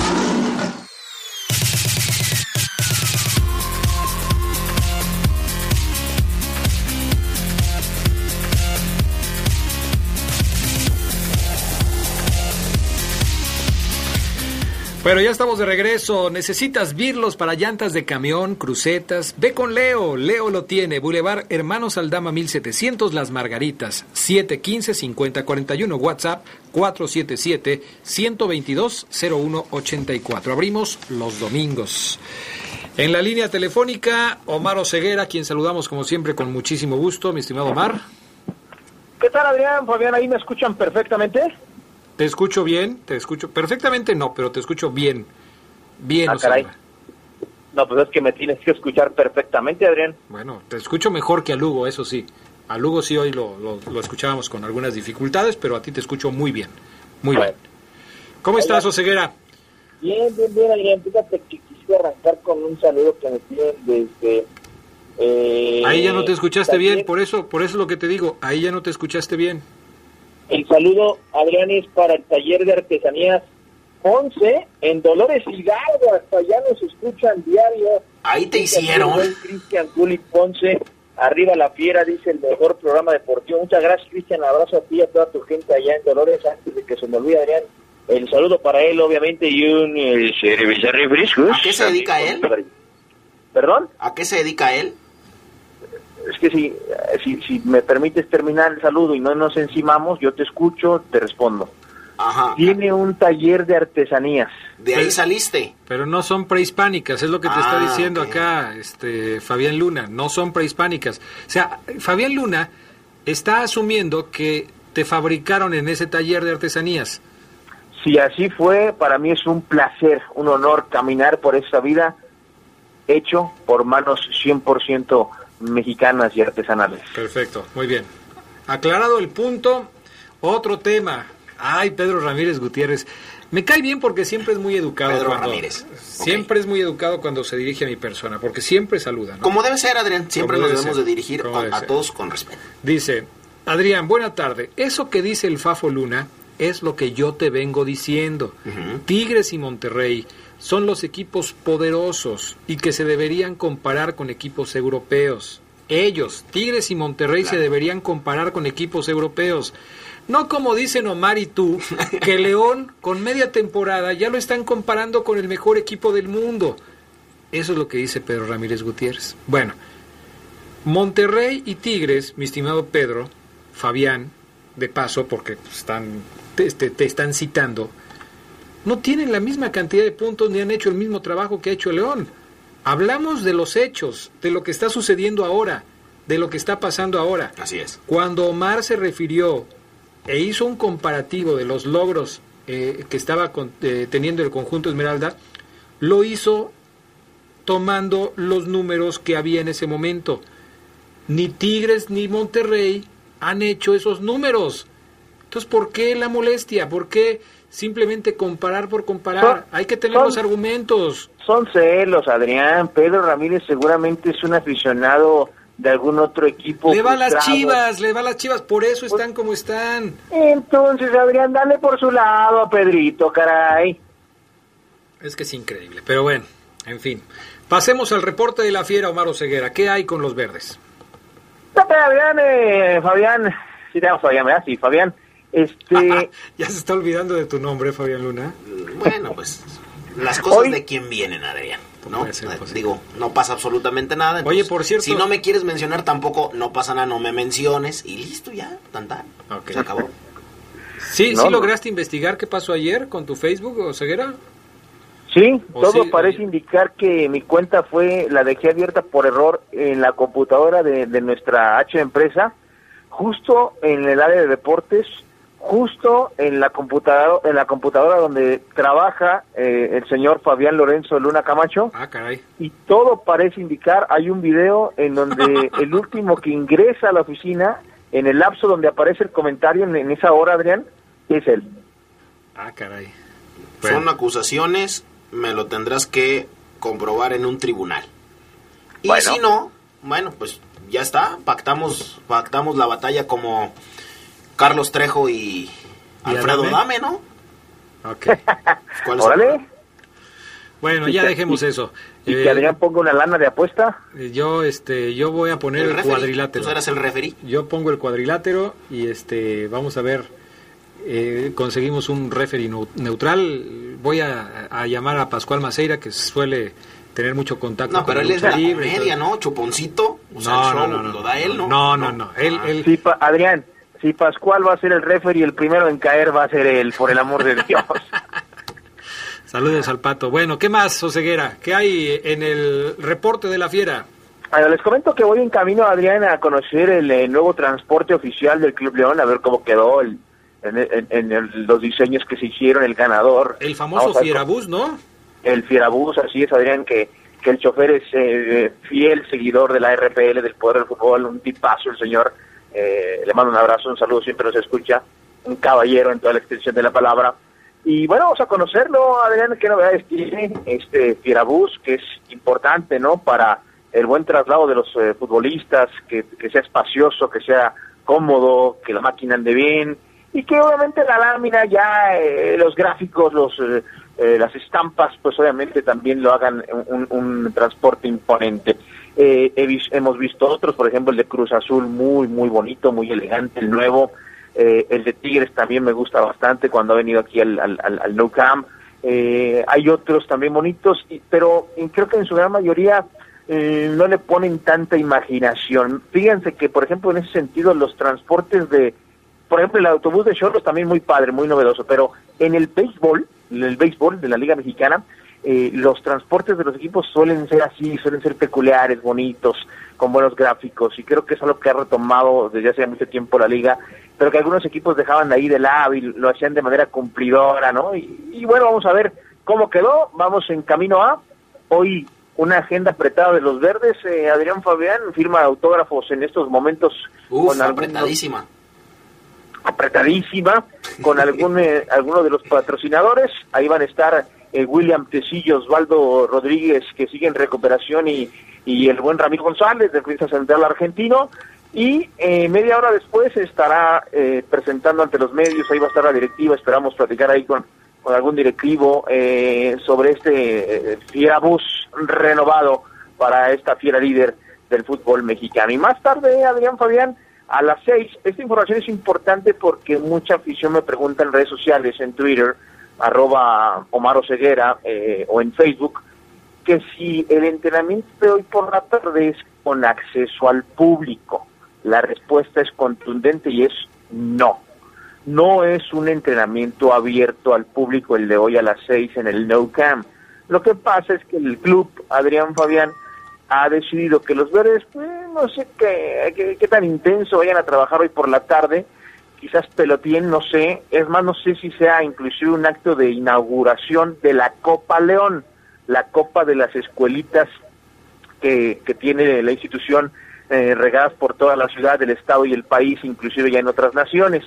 Bueno, ya estamos de regreso. ¿Necesitas birlos para llantas de camión, crucetas? Ve con Leo. Leo lo tiene. Boulevard Hermanos Aldama 1700 Las Margaritas. 715-5041. WhatsApp 477-122-0184. Abrimos los domingos. En la línea telefónica, Omar Oseguera, quien saludamos como siempre con muchísimo gusto. Mi estimado Omar. ¿Qué tal, Adrián? Fabián, ahí me escuchan perfectamente. Te escucho bien, te escucho perfectamente, no, pero te escucho bien. Bien, Ah, caray. No, pues es que me tienes que escuchar perfectamente, Adrián. Bueno, te escucho mejor que a Lugo, eso sí. A Lugo sí hoy lo, lo- lo escuchábamos con algunas dificultades, pero a ti te escucho muy bien. Muy bien. ¿Cómo estás, Oseguera? Bien, bien, bien, Adrián. Fíjate que quisiera arrancar con un saludo que me piden desde... eh, Ahí ya no te escuchaste bien, por eso, por eso es lo que te digo, ahí ya no te escuchaste bien. El saludo, Adrián, es para el taller de artesanías 11 en Dolores Hidalgo. Hasta allá nos escuchan diario. Ahí te hicieron. Cristian Juli Ponce. Arriba la fiera, dice el mejor programa deportivo. Muchas gracias, Cristian. Abrazo a ti y a toda tu gente allá en Dolores. Antes de que se me olvide, Adrián, el saludo para él, obviamente, y un eh, cerveza refrescos. ¿A qué se dedica él? ¿Perdón? ¿A qué se dedica él? Es que si, si, si me permites terminar el saludo y no nos encimamos, yo te escucho, te respondo. Ajá. Tiene un taller de artesanías. De ahí saliste. Pero no son prehispánicas, es lo que te está Ah, diciendo acá este Fabián Luna, no son prehispánicas. O sea, Fabián Luna está asumiendo que te fabricaron en ese taller de artesanías. Si así fue, para mí es un placer, un honor caminar por esta vida hecho por manos 100% mexicanas y artesanales. Perfecto, muy bien. Aclarado el punto, otro tema. Ay, Pedro Ramírez Gutiérrez. Me cae bien porque siempre es muy educado. Pedro cuando- Ramírez. Siempre es muy educado cuando se dirige a mi persona, porque siempre saluda. ¿no? Como debe ser, Adrián. Siempre nos debe debemos ser. de dirigir a, debe a ser. todos con respeto. Dice, Adrián, buena tarde. Eso que dice el Fafo Luna es lo que yo te vengo diciendo. Tigres y Monterrey son los equipos poderosos y que se deberían comparar con equipos europeos. Ellos, Tigres y Monterrey, se deberían comparar con equipos europeos. No como dicen Omar y tú, que León con media temporada ya lo están comparando con el mejor equipo del mundo. Eso es lo que dice Pedro Ramírez Gutiérrez. Bueno, Monterrey y Tigres, mi estimado Pedro, Fabián, de paso, porque están, te, te- te están citando, no tienen la misma cantidad de puntos ni han hecho el mismo trabajo que ha hecho León. Hablamos de los hechos, de lo que está sucediendo ahora, de lo que está pasando ahora. Así es. Cuando Omar se refirió e hizo un comparativo de los logros eh, que estaba con- eh, teniendo el conjunto Esmeralda, lo hizo tomando los números que había en ese momento. Ni Tigres ni Monterrey han hecho esos números. Entonces, ¿por qué la molestia? ¿Por qué simplemente comparar por comparar? Son- Hay que tener son- los argumentos. Son celos, Adrián. Pedro Ramírez seguramente es un aficionado de algún otro equipo. Le va a las chivas, le va a las chivas, por eso están como están. Entonces, Adrián, dale por su lado a Pedrito, caray. Es que es increíble, pero bueno, en fin. Pasemos al reporte de la fiera Omar Oseguera. ¿Qué hay con los verdes? Date, Adrián, eh, Fabián. Sí, te llamo Fabián, ¿verdad? Sí, Fabián. Este, *laughs* Ya se está olvidando de tu nombre, Fabián Luna. Bueno, pues las cosas Hoy- de quién vienen, Adrián. ¿no? Digo, no pasa absolutamente nada. Oye, por cierto- Si no me quieres mencionar tampoco, no pasa nada, no me menciones y listo ya, tan tan. Ok. Se acabó. ¿Sí, No, sí no. lograste investigar qué pasó ayer con tu Facebook, sí, O todo sí, parece oye. indicar que mi cuenta fue, la dejé abierta por error en la computadora de, de nuestra H empresa, justo en el área de deportes, justo en la computadora, en la computadora donde trabaja eh, el señor Fabián Lorenzo Luna Camacho. Ah, caray. y todo parece indicar, hay un video en donde *laughs* el último que ingresa a la oficina, en el lapso donde aparece el comentario en, en esa hora, Adrián, es él. Ah, caray. Son acusaciones, me lo tendrás que comprobar en un tribunal. Y Bueno. si no, bueno, pues ya está, pactamos, pactamos la batalla como Carlos Trejo y, Alfredo Adame? Dame, ¿no? Ok. *laughs* ¿Cuál es el Órale. Bueno, ya dejemos y- eso. Y Eh, que Adrián ponga una lana de apuesta. yo, este, yo voy a poner El cuadrilátero. ¿Tú serás el referee? Yo pongo el cuadrilátero y este, vamos a ver, eh, conseguimos un referee neu- neutral. Voy a, a llamar a Pascual Maceira, que suele tener mucho contacto No, con pero la él es la libre comedia. ¿no? Chuponcito. O sea, No, no, no, no, lo da él, ¿no? No, no, no. Él, él, Adrián, si Pascual va a ser el referee, el primero en caer va a ser él, por el amor de Dios. *laughs* Saludos al pato. Bueno, ¿qué más, Oseguera? ¿Qué hay en el reporte de la fiera? Bueno, les comento que voy en camino, Adrián, a conocer el eh, nuevo transporte oficial del Club León, a ver cómo quedó el, en, en- en el- los diseños que se hicieron, el ganador. El famoso Fierabús, ¿no? el Fierabús, así es, Adrián, que, que el chofer es eh, fiel seguidor de la RPL, del Poder del Fútbol, un tipazo el señor. Eh, le mando un abrazo, un saludo, siempre nos escucha. Un caballero en toda la extensión de la palabra. Y bueno, vamos a conocerlo, Adrián, qué novedades tiene este Fierabús, que es importante, ¿no? Para el buen traslado de los eh, futbolistas, que, que sea espacioso, que sea cómodo, que la máquina ande bien y que obviamente la lámina ya, eh, los gráficos, los eh, eh, las estampas, pues obviamente también lo hagan un, un transporte imponente. Eh, he hemos visto otros, por ejemplo el de Cruz Azul, muy, muy bonito, muy elegante, el nuevo. Eh, el de Tigres también me gusta bastante cuando ha venido aquí al, al, Camp. Eh, hay otros también bonitos, pero creo que en su gran mayoría eh, no le ponen tanta imaginación. Fíjense que, por ejemplo, en ese sentido, los transportes de, por ejemplo, el autobús de Cholos también muy padre, muy novedoso, pero en el béisbol, en el béisbol de la Liga Mexicana, eh, los transportes de los equipos suelen ser así, suelen ser peculiares, bonitos, con buenos gráficos, y creo que es algo que ha retomado desde hace mucho tiempo la liga, pero que algunos equipos dejaban ahí de lado y lo hacían de manera cumplidora, ¿no? Y, y bueno, vamos a ver cómo quedó, vamos en camino a hoy una agenda apretada de los verdes, eh, Adrián Fabián firma autógrafos en estos momentos Uf, con algunos- apretadísima. apretadísima con algún, *laughs* eh, alguno de los patrocinadores. Ahí van a estar eh, William Tecillo, Osvaldo Rodríguez, que sigue en recuperación, y, y el buen Ramiro González, defensa central argentino. Y eh, media hora después estará eh, presentando ante los medios, ahí va a estar la directiva, esperamos platicar ahí con, con algún directivo eh, sobre este eh, fiera bus renovado para esta fiera líder del fútbol mexicano. Y más tarde, Adrián Fabián, a las seis, esta información es importante porque mucha afición me pregunta en redes sociales, en Twitter, arroba Omar Oseguera, eh, o en Facebook, que si el entrenamiento de hoy por la tarde es con acceso al público. La respuesta es contundente y es no. No es un entrenamiento abierto al público el de hoy a las seis en el No Camp. Lo que pasa es que el club, Adrián Fabián, ha decidido que los verdes, pues, no sé qué, qué, qué tan intenso vayan a trabajar hoy por la tarde, quizás pelotien, no sé, es más, no sé si sea inclusive un acto de inauguración de la Copa León, la Copa de las Escuelitas que, que tiene la institución eh, regadas por toda la ciudad, el estado y el país, inclusive ya en otras naciones.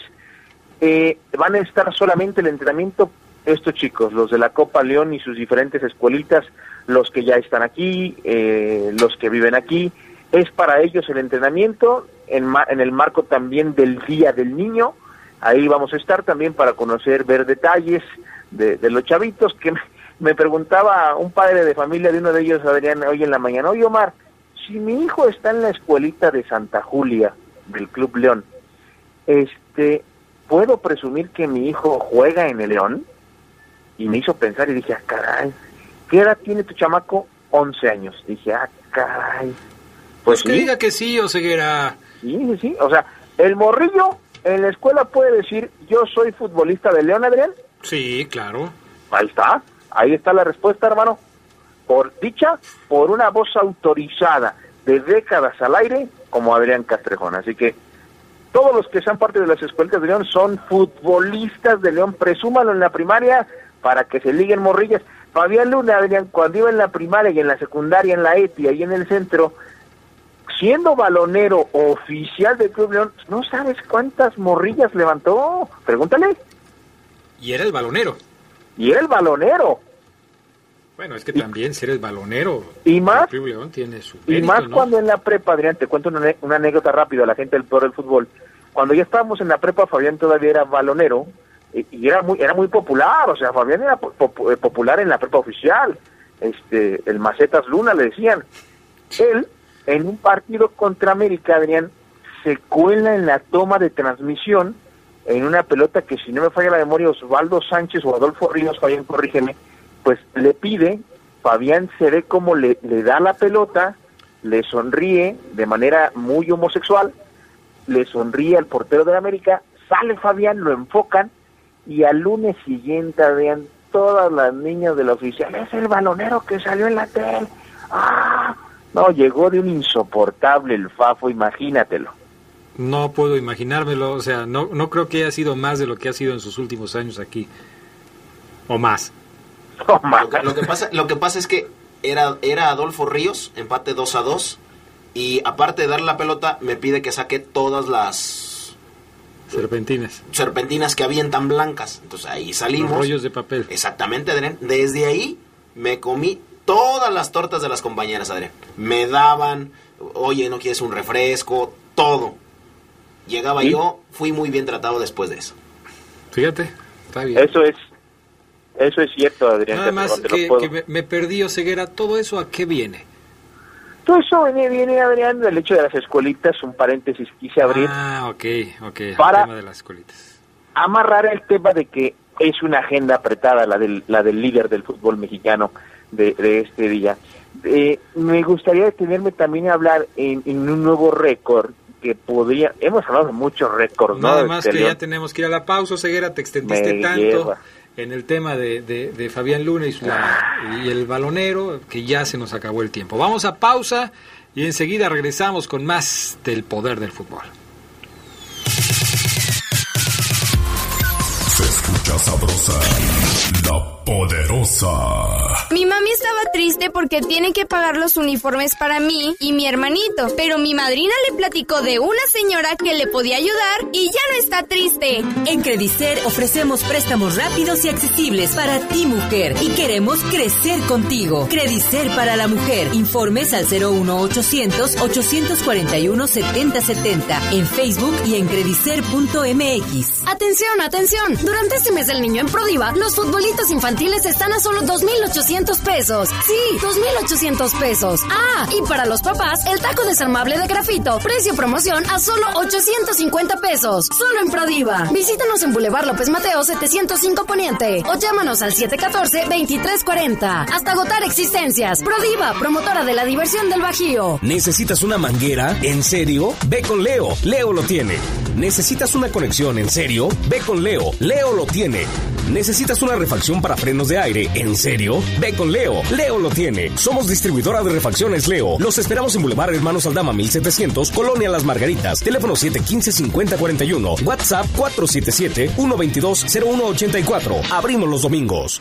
Eh, van a estar solamente el entrenamiento estos chicos, los de la Copa León y sus diferentes escuelitas, los que ya están aquí, eh, los que viven aquí, es para ellos el entrenamiento en, ma- en el marco también del Día del Niño. Ahí vamos a estar también para conocer, ver detalles de, de los chavitos que me, me preguntaba un padre de familia de uno de ellos, Adrián, hoy en la mañana, oye Omar, si mi hijo está en la escuelita de Santa Julia del Club León, este, ¿puedo presumir que mi hijo juega en el León? Y me hizo pensar y dije, ah, caray, ¿qué edad tiene tu chamaco? 11 años. Dije, ah, caray. Pues que diga que sí, Oseguera. Sí, sí, sí. O sea, el morrillo en la escuela puede decir, yo soy futbolista de León, Adrián. Sí, claro. Ahí está. Ahí está la respuesta, hermano. Por dicha, por una voz autorizada de décadas al aire, como Adrián Castrejón. Así que todos los que sean parte de las escuelas de León son futbolistas de León. Presúmalo en la primaria para que se liguen morrillas. Fabián Luna, Adrián, cuando iba en la primaria y en la secundaria, en la ETI, ahí en el centro, siendo balonero oficial del Club León, no sabes cuántas morrillas levantó. Pregúntale. Y era el balonero. Y era el balonero. Bueno, es que también si eres balonero. Y más- el Club León tiene su Y más ¿no? cuando en la prepa, Adrián, te cuento una, una anécdota rápida a la gente del peor del fútbol. Cuando ya estábamos en la prepa, Fabián todavía era balonero y, y era muy era muy popular, o sea, Fabián era po- po- eh, popular en la prepa oficial. Este, el Macetas Luna le decían. Él, en un partido contra América, Adrián, se cuela en la toma de transmisión en una pelota que, si no me falla la memoria, Osvaldo Sánchez o Adolfo Ríos, Fabián, corrígeme, pues le pide, Fabián se ve como le, da la pelota, le sonríe de manera muy homosexual, le sonríe al portero de América, sale Fabián, lo enfocan y al lunes siguiente vean todas las niñas de la oficial, es el balonero que salió en la tele. ¡Ah! No, llegó de un insoportable el Fafo, imagínatelo. No puedo imaginármelo, o sea, no, no creo que haya sido más de lo que ha sido en sus últimos años aquí. O más. *laughs* Lo que, lo que pasa, lo que pasa es que era, era Adolfo Ríos, empate 2 a 2. Y aparte de dar la pelota, me pide que saque todas las Serpentinas. serpentinas que avientan blancas. Entonces ahí salimos. Los rollos de papel. Exactamente, Adrián. Desde ahí me comí todas las tortas de las compañeras, Adrián. Me daban, oye, ¿no quieres un refresco? Todo. Llegaba ¿Sí? yo, fui muy bien tratado después de eso. Fíjate, está bien. Eso es, eso es cierto, Adrián. Nada más que, me, me perdí, Oseguera, ¿todo eso a qué viene? Todo eso viene, viene, Adrián, del hecho de las escuelitas, un paréntesis quise abrir, Ah, ok, ok, el Para- tema de las escuelitas. amarrar el tema de que es una agenda apretada la del, la del líder del fútbol mexicano. De, de este día. Eh, me gustaría detenerme también a hablar en, en un nuevo récord que podría, hemos hablado de muchos récords, ¿no? Nada más que ya tenemos que ir a la pausa, Ceguera, te extendiste Me tanto lleva. en el tema de, de- de Fabián Luna y, su- y el balonero que ya se nos acabó el tiempo. Vamos a pausa y enseguida regresamos con más del poder del fútbol. Sabrosa, la poderosa. Mi mami estaba triste porque tiene que pagar los uniformes para mí y mi hermanito, pero mi madrina le platicó de una señora que le podía ayudar y ya no está triste. En Credicer ofrecemos préstamos rápidos y accesibles para ti, mujer, y queremos crecer contigo. Credicer para la mujer. Informes al 01800 841 7070 en Facebook y en credicer.mx. Atención, atención. Durante este mes del niño en Prodiva, los futbolitos infantiles están a solo 2,800 pesos. Sí, 2,800 pesos. Ah, y para los papás, el taco desarmable de grafito, precio promoción a solo 850 pesos. Solo en Prodiva. Visítanos en Boulevard López Mateo 705 Poniente o llámanos al 714-2340. Hasta agotar existencias. Prodiva, promotora de la diversión del Bajío. ¿Necesitas una manguera? ¿En serio? Ve con Leo. Leo lo tiene. ¿Necesitas una conexión? ¿En serio? Ve con Leo. Leo lo tiene. ¿Necesitas una refacción para frenos de aire? ¿En serio? Ve con Leo. Leo lo tiene. Somos distribuidora de refacciones Leo. Los esperamos en Boulevard Hermanos Aldama 1700, Colonia Las Margaritas. Teléfono 715-5041. WhatsApp 477-122-0184. Abrimos los domingos.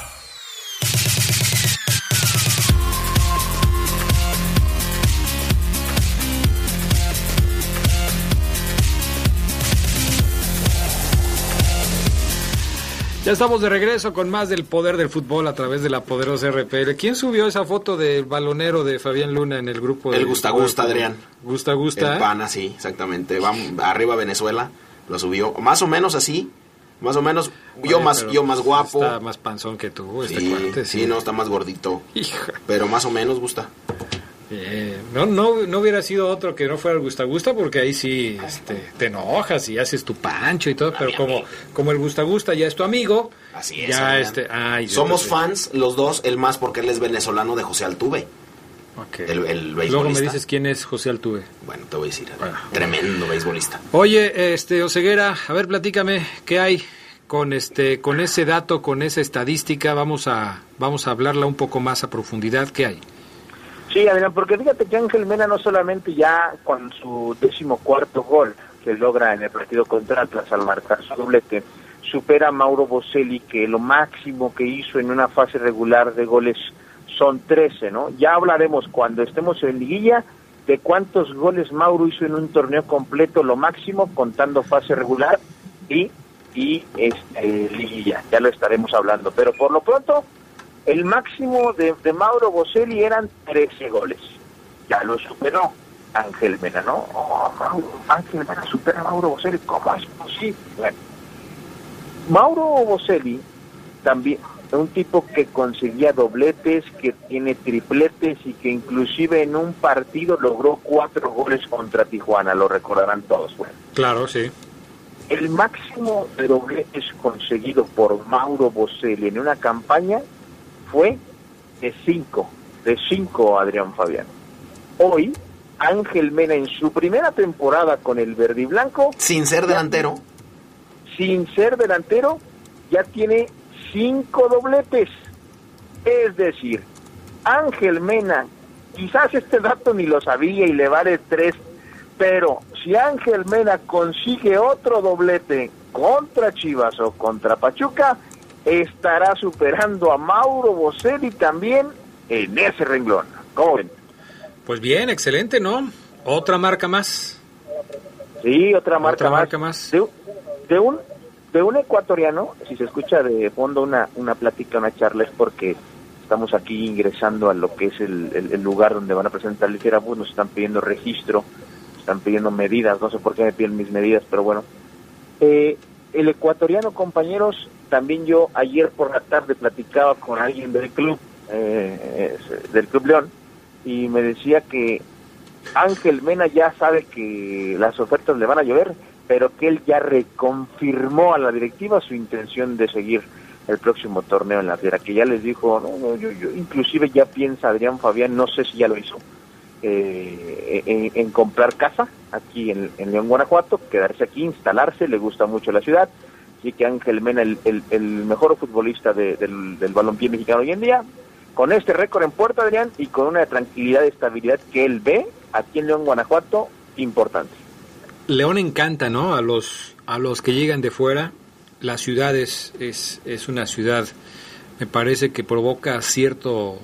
Ya estamos de regreso con más del poder del fútbol a través de la poderosa RPL. ¿Quién subió esa foto del balonero de Fabián Luna en el grupo? El de Gusta Gusta? Adrián. Gusta Gusta. El pana, sí, exactamente. Vamos, arriba Venezuela, lo subió. Más o menos así. Más o menos. Yo más, yo más guapo. Está más panzón que tú, este sí, cuate, sí, no, está más gordito. Hija. Pero más o menos gusta. Eh, no, no, no hubiera sido otro que no fuera el Gusta Gusta porque ahí sí este, te enojas y haces tu pancho y todo, pero como, como el Gusta Gusta ya es tu amigo, Así es. ya este, ay, Somos fans los dos, el más porque él es venezolano de José Altuve. Ok. El, el Luego me dices quién es José Altuve. Bueno, te voy a decir. Tremendo beisbolista. Oye, este Oseguera, a ver, platícame qué hay con este, con ese dato, con esa estadística. Vamos a, vamos a hablarla un poco más a profundidad. ¿Qué hay? Sí, Adrián, porque fíjate que Ángel Mena no solamente ya con su décimo cuarto gol que logra en el partido contra Atlas al marcar su doblete, supera a Mauro Boselli, que lo máximo que hizo en una fase regular de goles son 13, ¿no? Ya hablaremos cuando estemos en liguilla de cuántos goles Mauro hizo en un torneo completo, lo máximo, contando fase regular y, y este, liguilla. Ya lo estaremos hablando. Pero por lo pronto, el máximo de, de Mauro Boselli eran 13 goles. Ya lo superó Ángel Mena, ¿no? Oh, Mauro, Ángel Mena supera a Mauro Boselli. ¿Cómo es posible? Bueno, Mauro Boselli también un tipo que conseguía dobletes, que tiene tripletes y que inclusive en un partido logró cuatro goles contra Tijuana, lo recordarán todos. Bueno, Claro, sí. el máximo de dobletes conseguido por Mauro Boselli en una campaña fue de cinco, de cinco Adrián Fabián. Hoy, Ángel Mena en su primera temporada con el verde y blanco, Sin ser delantero. sin ser delantero, ya tiene cinco dobletes. Es decir, Ángel Mena, quizás este dato ni lo sabía y le vale tres, pero si Ángel Mena consigue otro doblete contra Chivas o contra Pachuca, estará superando a Mauro Boselli también en ese renglón. ¿Cómo ven? Pues bien, excelente, ¿no? Otra marca más. Sí, otra marca Otra más. marca más. De, un- de un de un ecuatoriano, si se escucha de fondo una, una plática, una charla, es porque estamos aquí ingresando a lo que es el, el- el lugar donde van a presentar el Fierabull, nos están pidiendo registro, están pidiendo medidas, no sé por qué me piden mis medidas, pero bueno. Eh, el ecuatoriano, compañeros, también yo ayer por la tarde platicaba con alguien del club, eh, del Club León, y me decía que Ángel Mena ya sabe que las ofertas le van a llover, pero que él ya reconfirmó a la directiva su intención de seguir el próximo torneo en la Fiera, que ya les dijo, no, no, yo, yo inclusive ya piensa Adrián Fabián, no sé si ya lo hizo, eh, en, comprar casa aquí en, León, Guanajuato, quedarse aquí, instalarse, le gusta mucho la ciudad, así que Ángel Mena, el, mejor futbolista de- del, del balompié mexicano hoy en día, con este récord en puerta, Adrián, y con una tranquilidad y estabilidad que él ve aquí en León, Guanajuato, importante. León encanta, ¿no? A los, a los que llegan de fuera. La ciudad es, es, es una ciudad, me parece que provoca cierto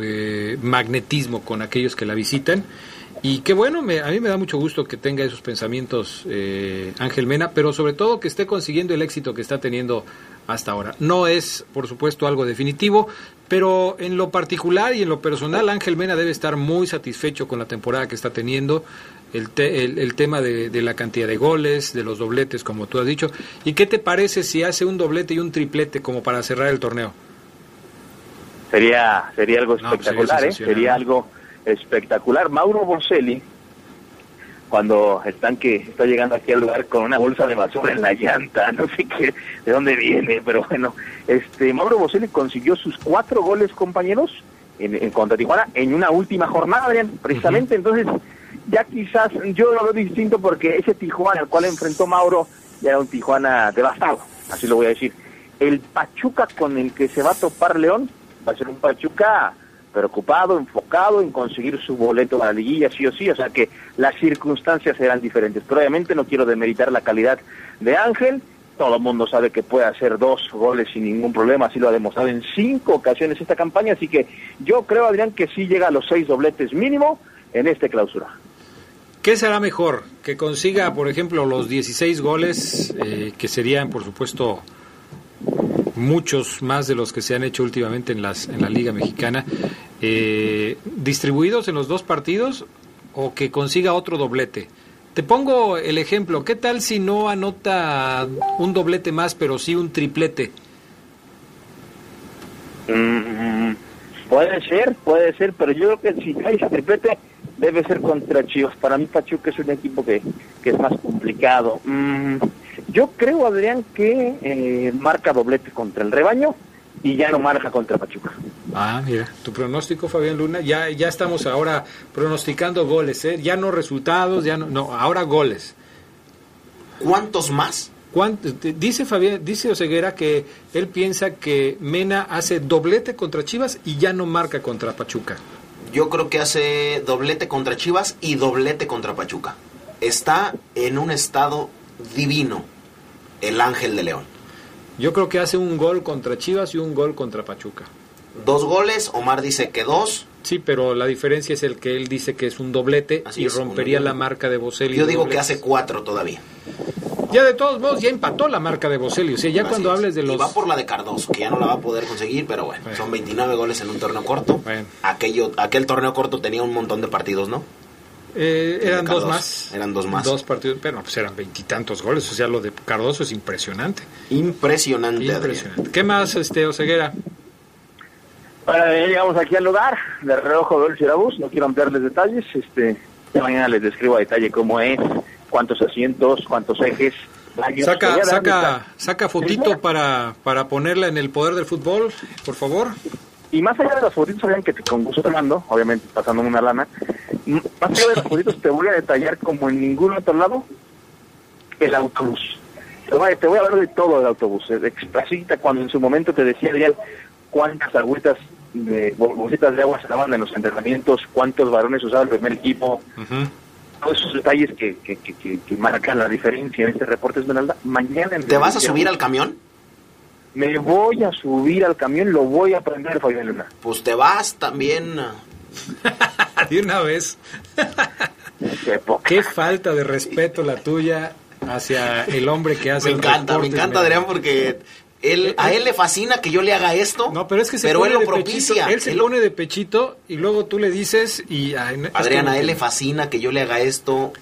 eh, magnetismo con aquellos que la visitan. Y qué bueno, me- a mí me da mucho gusto que tenga esos pensamientos eh, Ángel Mena, pero sobre todo que esté consiguiendo el éxito que está teniendo hasta ahora. No es, por supuesto, algo definitivo, pero en lo particular y en lo personal, Ángel Mena debe estar muy satisfecho con la temporada que está teniendo, el, te- el, tema de, de la cantidad de goles, de los dobletes, como tú has dicho. ¿Y qué te parece si hace un doblete y un triplete como para cerrar el torneo? Sería, sería algo No, pues sería espectacular, ¿eh? Sería algo espectacular. Mauro Boselli, cuando el tanque está llegando aquí al lugar con una bolsa de basura en la llanta, *laughs* no sé qué, de dónde viene, pero bueno, este Mauro Boselli consiguió sus cuatro goles, compañeros, en, en contra Tijuana, en una última jornada, Adrián, precisamente, entonces ya quizás yo lo veo distinto porque ese Tijuana al cual enfrentó Mauro ya era un Tijuana devastado, así lo voy a decir. El Pachuca con el que se va a topar León va a ser un Pachuca preocupado, enfocado en conseguir su boleto a la liguilla, sí o sí, o sea que las circunstancias serán diferentes. Pero obviamente no quiero demeritar la calidad de Ángel, todo el mundo sabe que puede hacer dos goles sin ningún problema, así lo ha demostrado en cinco ocasiones esta campaña, así que yo creo, Adrián, que sí llega a los seis dobletes mínimo en este clausura. ¿Qué será mejor? ¿Que consiga, por ejemplo, los 16 goles, eh, que serían, por supuesto, muchos más de los que se han hecho últimamente en, las, en la Liga Mexicana, eh, distribuidos en los dos partidos, o que consiga otro doblete? Te pongo el ejemplo, ¿qué tal si no anota un doblete más, pero sí un triplete? Mm, puede ser, puede ser, pero yo creo que si hay ese triplete debe ser contra Chivas. Para mí Pachuca es un equipo que, que es más complicado. Mm, yo creo, Adrián, que eh, marca doblete contra el rebaño y ya no marca contra Pachuca. Ah, mira, tu pronóstico, Fabián Luna, ya, ya estamos ahora pronosticando goles, ¿eh? ya no resultados, ya no, no, ahora goles. ¿Cuántos más? ¿Cuánto- te- dice Fabián, dice Oseguera que él piensa que Mena hace doblete contra Chivas y ya no marca contra Pachuca. Yo creo que hace doblete contra Chivas y doblete contra Pachuca. Está en un estado divino el Ángel de León. Yo creo que hace un gol contra Chivas y un gol contra Pachuca. Dos goles, Omar dice que dos. Sí, pero la diferencia es el que él dice que es un doblete Así y es, rompería la marca de Boselli. Yo de digo que hace cuatro todavía. Ya de todos modos, ya empató la marca de Boselli. O sea, ya Así cuando es. hables de Y los... va por la de Cardoso, que ya no la va a poder conseguir, pero bueno, son 29 goles en un torneo corto. Aquello, aquel torneo corto tenía un montón de partidos, ¿no? Eh, eran dos más. Eran dos más. Dos partidos, pero no, pues eran veintitantos goles. O sea, lo de Cardoso es impresionante. Impresionante, Impresionante. ¿Qué más, este, Oseguera? Bueno, ya llegamos aquí al lugar de reojo de Olcirabús, no quiero ampliarles detalles, este, ya mañana les describo a detalle cómo es, cuántos asientos, cuántos ejes. Saca, saca, saca fotito para, para ponerla en el poder del fútbol, por favor. Y más allá de las fotitos, sabían que te, con gusto te mando, obviamente pasándome una lana, más allá de las fotitos te voy a detallar como en ningún otro lado el autobús. Te voy, a- te voy a hablar de todo el autobús. eh, Así cuando en su momento te decía, Adrián, cuántas agüitas de bol- bolsitas de agua se daban en los entrenamientos, cuántos varones usaba el primer equipo, todos esos detalles que, que, que, que- que marcan la diferencia en este reporte Esmeralda. Mañana en ¿Te vas a subir al camión? Me voy a subir al camión, lo voy a aprender, Fabián Luna. Pues te vas también. *laughs* De una vez. Qué falta de respeto la tuya hacia el hombre que hace Me el encanta, me encanta me- Adrián porque Él, a él le fascina que yo le haga esto. No, pero es que se pero pone él lo de propicia. pechito, él se pone de pechito y luego tú le dices y... ay, Adrián, a él le fascina que yo le haga esto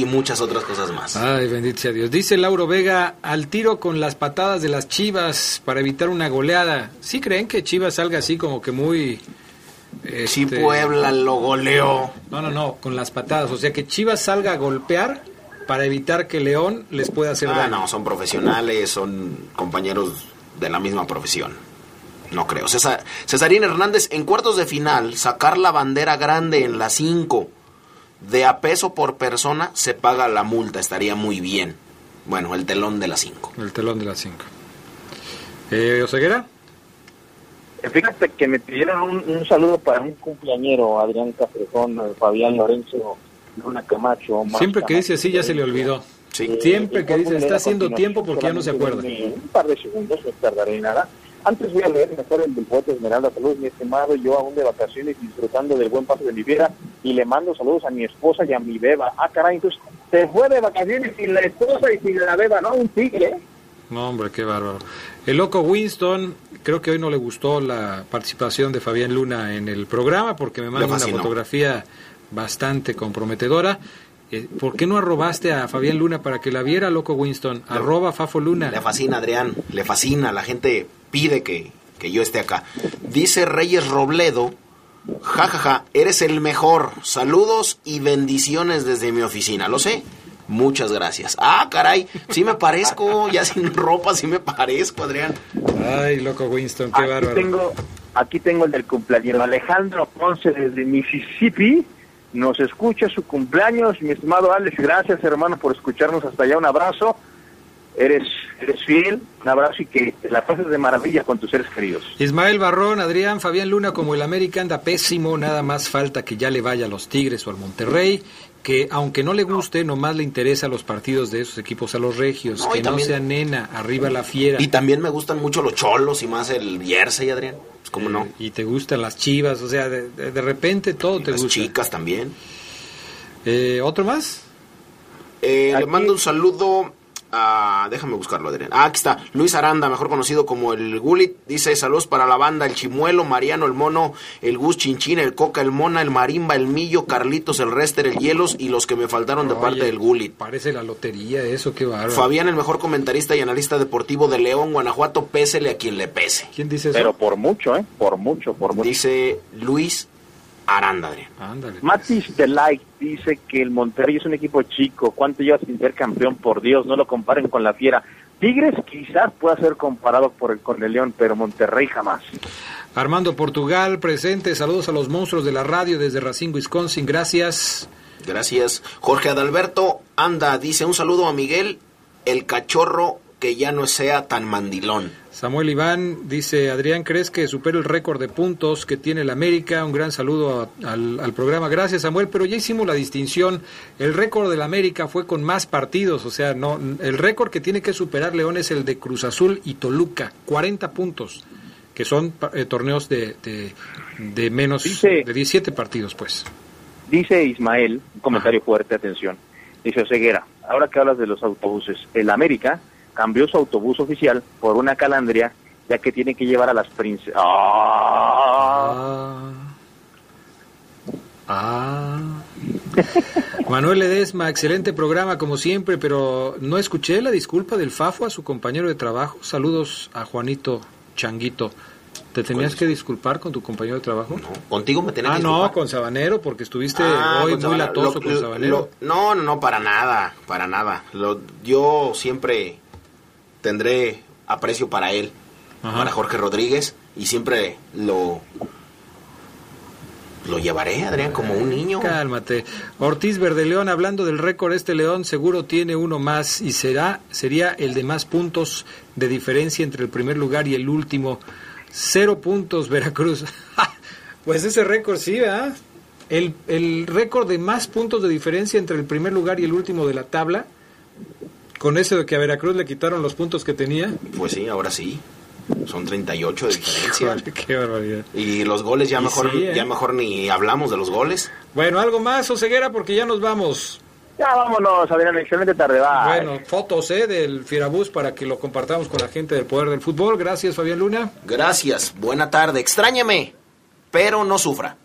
y muchas otras cosas más. Ay, bendito sea Dios. Dice Lauro Vega, al tiro con las patadas de las Chivas para evitar una goleada. ¿Sí creen que Chivas salga así como que muy... Este, Puebla lo goleó. No, no, no, con las patadas. O sea, que Chivas salga a golpear para evitar que León les pueda hacer Ah, daño. no, son profesionales, son compañeros de la misma profesión. No creo. César, Cesarín Hernández, en cuartos de final, sacar la bandera grande en la 5 de a peso por persona se paga la multa, estaría muy bien. Bueno, el telón de la 5. El telón de las 5. Eh, ¿Oseguera? Fíjate que me pidieron un, un saludo para un cumpleañero, Adrián Castrejón, eh, Fabián Lorenzo, Luna Camacho. Omar Siempre que dice así ya se le olvidó. Eh, Siempre que y dice está haciendo tiempo porque ya no se acuerda. Un par de segundos, no tardaré nada. Antes voy a leer mejor el del poeta Esmeralda. Saludos, mi estimado. Yo aún de vacaciones disfrutando del buen paso de mi vida y le mando saludos a mi esposa y a mi beba. Ah, caray, entonces se fue de vacaciones sin la esposa y sin la beba, ¿no? Un tigre. No, hombre, qué bárbaro. El loco Winston, creo que hoy no le gustó la participación de Fabián Luna en el programa porque me manda una fotografía bastante comprometedora. Eh, ¿Por qué no arrobaste a Fabián Luna para que la viera, loco Winston? Arroba Fafo Luna. Le fascina, Adrián, le fascina. La gente pide que, que yo esté acá. Dice Reyes Robledo, jajaja, eres el mejor. Saludos y bendiciones desde mi oficina. Lo sé. Muchas gracias. Ah, caray, sí me parezco, ya sin ropa sí me parezco, Adrián. Ay, loco Winston, qué Aquí bárbaro. tengo, aquí tengo el del cumpleañero. Alejandro Ponce desde Mississippi. Nos escucha su cumpleaños. Mi estimado Alex, gracias hermano por escucharnos hasta allá. Un abrazo. Eres, eres fiel. Un abrazo y que te la pases de maravilla con tus seres queridos. Ismael Barrón, Adrián, Fabián Luna, como el América anda pésimo, nada más falta que ya le vaya a los Tigres o al Monterrey, que aunque no le guste, nomás le interesa los partidos de esos equipos a los regios, No, y que no sea nena, arriba la fiera. Y también me gustan mucho los cholos y más el Jersey, Adrián. Pues cómo no. Y te gustan las chivas, o sea, de, de- de repente todo te Las gusta. chicas también. Eh, ¿Otro más? Eh, le mando un saludo a... Déjame buscarlo, Adrián. Ah, aquí está. Luis Aranda, mejor conocido como el Gulit. Dice saludos para la banda, el Chimuelo, Mariano, el Mono, el Gus Chinchín, el Coca, el Mona, el Marimba, el Millo, Carlitos, el Rester, el Hielos y los que me faltaron de parte del Gulit. Parece la lotería eso, qué bárbaro. Fabián, el mejor comentarista y analista deportivo de León, Guanajuato, pésele a quien le pese. ¿Quién dice Pero por mucho, ¿eh? Por mucho, por mucho. Dice Luis Aranda, Adrián. Ándale. Matis Delight dice que el Monterrey es un equipo chico. ¿Cuánto lleva sin ser campeón? Por Dios, no lo comparen con la Fiera. Tigres quizás pueda ser comparado por el, con el León, pero Monterrey jamás. Armando Portugal, presente. Saludos a los monstruos de la radio desde Racine, Wisconsin. Gracias. Gracias. Jorge Adalberto anda, dice un saludo a Miguel, el cachorro que ya no sea tan mandilón. Samuel Iván dice, Adrián, ¿crees que supera el récord de puntos que tiene el América? Un gran saludo a- al, al programa. Gracias, Samuel, pero ya hicimos la distinción. El récord del América fue con más partidos, o sea, no el récord que tiene que superar León es el de Cruz Azul y Toluca, 40 puntos, que son eh, torneos de, de, de menos Dice- de 17 partidos, pues. Dice Ismael, un comentario fuerte, atención. Dice Ceguera, ahora que hablas de los autobuses, el América cambió su autobús oficial por una calandria, ya que tiene que llevar a las princesas. Ah. Ah. Manuel Ledesma, excelente programa como siempre, pero no escuché la disculpa del Fafo a su compañero de trabajo. Saludos a Juanito Changuito. ¿Te tenías que disculpar con tu compañero de trabajo? Contigo me tenía Ah, que no, disculpar. con Sabanero, porque estuviste Ah, hoy muy latoso Lo- con lo- Sabanero. lo- no, no, no, para nada, para nada. Lo- yo siempre tendré aprecio para él, Ajá. para Jorge Rodríguez, y siempre lo lo llevaré, Adrián, como un niño. Cálmate. Ortiz Verdeleón, hablando del récord, este León seguro tiene uno más y será sería el de más puntos de diferencia entre el primer lugar y el último. Cero puntos, Veracruz. *laughs* pues ese récord sí, ¿verdad? El, el récord de más puntos de diferencia entre el primer lugar y el último de la tabla, con eso de que a Veracruz le quitaron los puntos que tenía. Pues sí, ahora sí. Son 38 de diferencia. Híjole, Qué barbaridad. Y los goles ya Y mejor sí, ¿eh? ya mejor ni hablamos de los goles. Bueno, algo más, Oseguera, porque ya nos vamos. Ya vámonos, Adrián, excelente tarde, va. Bueno, fotos ¿eh? del Fierabús para que lo compartamos con la gente del Poder del Fútbol. Gracias, Fabián Luna. Gracias, buena tarde. Extrañeme, pero no sufra.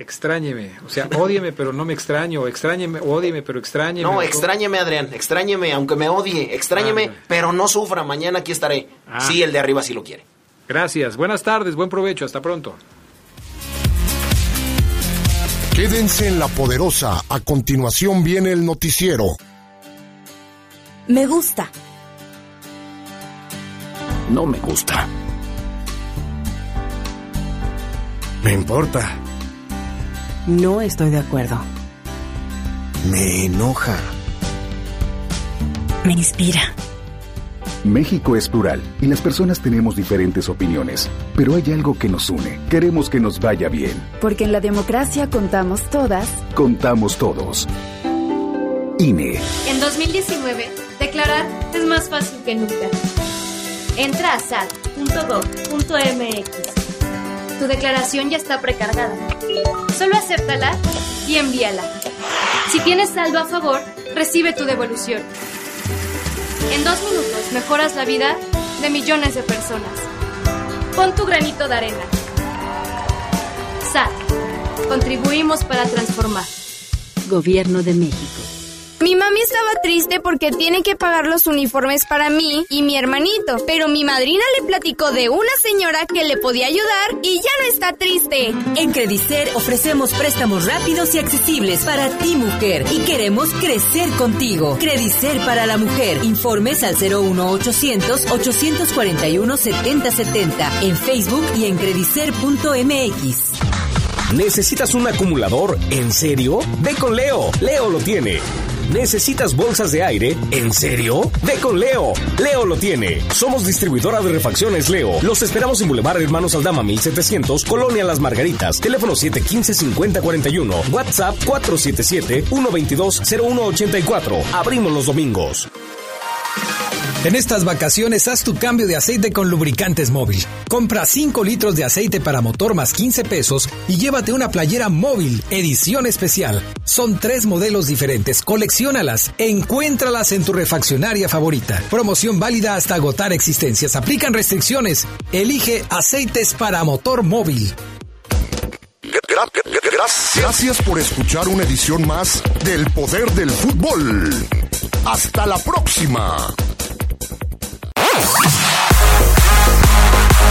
Extrañeme, o sea, ódieme, pero no me extraño. Extrañeme, ódieme, pero extrañeme. No, extrañeme, Adrián, extrañeme, aunque me odie. Extrañeme, Anda. pero no sufra. Mañana aquí estaré. Ah. Sí, el de arriba sí lo quiere. Gracias, buenas tardes, buen provecho, hasta pronto. Quédense en La Poderosa. A continuación viene el noticiero. Me gusta. No me gusta. Me importa. No estoy de acuerdo. Me enoja. Me inspira. México es plural y las personas tenemos diferentes opiniones, pero hay algo que nos une. Queremos que nos vaya bien. Porque en la democracia contamos todas. Contamos todos. INE. En 2019, declarar es más fácil que nunca. Entra a sal.gov.mx. Tu declaración ya está precargada. Solo acéptala y envíala. Si tienes saldo a favor, recibe tu devolución. En dos minutos mejoras la vida de millones de personas. Pon tu granito de arena. SAT. Contribuimos para transformar. Gobierno de México. Mi mami estaba triste porque tiene que pagar los uniformes para mí y mi hermanito, pero mi madrina le platicó de una señora que le podía ayudar y ya no está triste. En Credicer ofrecemos préstamos rápidos y accesibles para ti, mujer, y queremos crecer contigo. Credicer para la mujer. Informes al 01800-841-7070 en Facebook y en credicer.mx. ¿Necesitas un acumulador? ¿En serio? Ve con Leo. Leo lo tiene. ¿Necesitas bolsas de aire? ¿En serio? Ve con Leo. Leo lo tiene. Somos distribuidora de refacciones Leo. Los esperamos en Boulevard Hermanos Aldama 1700, Colonia Las Margaritas. Teléfono 715-5041. WhatsApp 477-122-0184. Abrimos los domingos. En estas vacaciones haz tu cambio de aceite con lubricantes móvil. Compra 5 litros de aceite para motor más 15 pesos y llévate una playera móvil, edición especial. Son tres modelos diferentes, colecciónalas, encuéntralas en tu refaccionaria favorita. Promoción válida hasta agotar existencias. Aplican restricciones. Elige aceites para motor móvil. Gra- gra- gra- Gracias por escuchar una edición más del Poder del Fútbol. Hasta la próxima.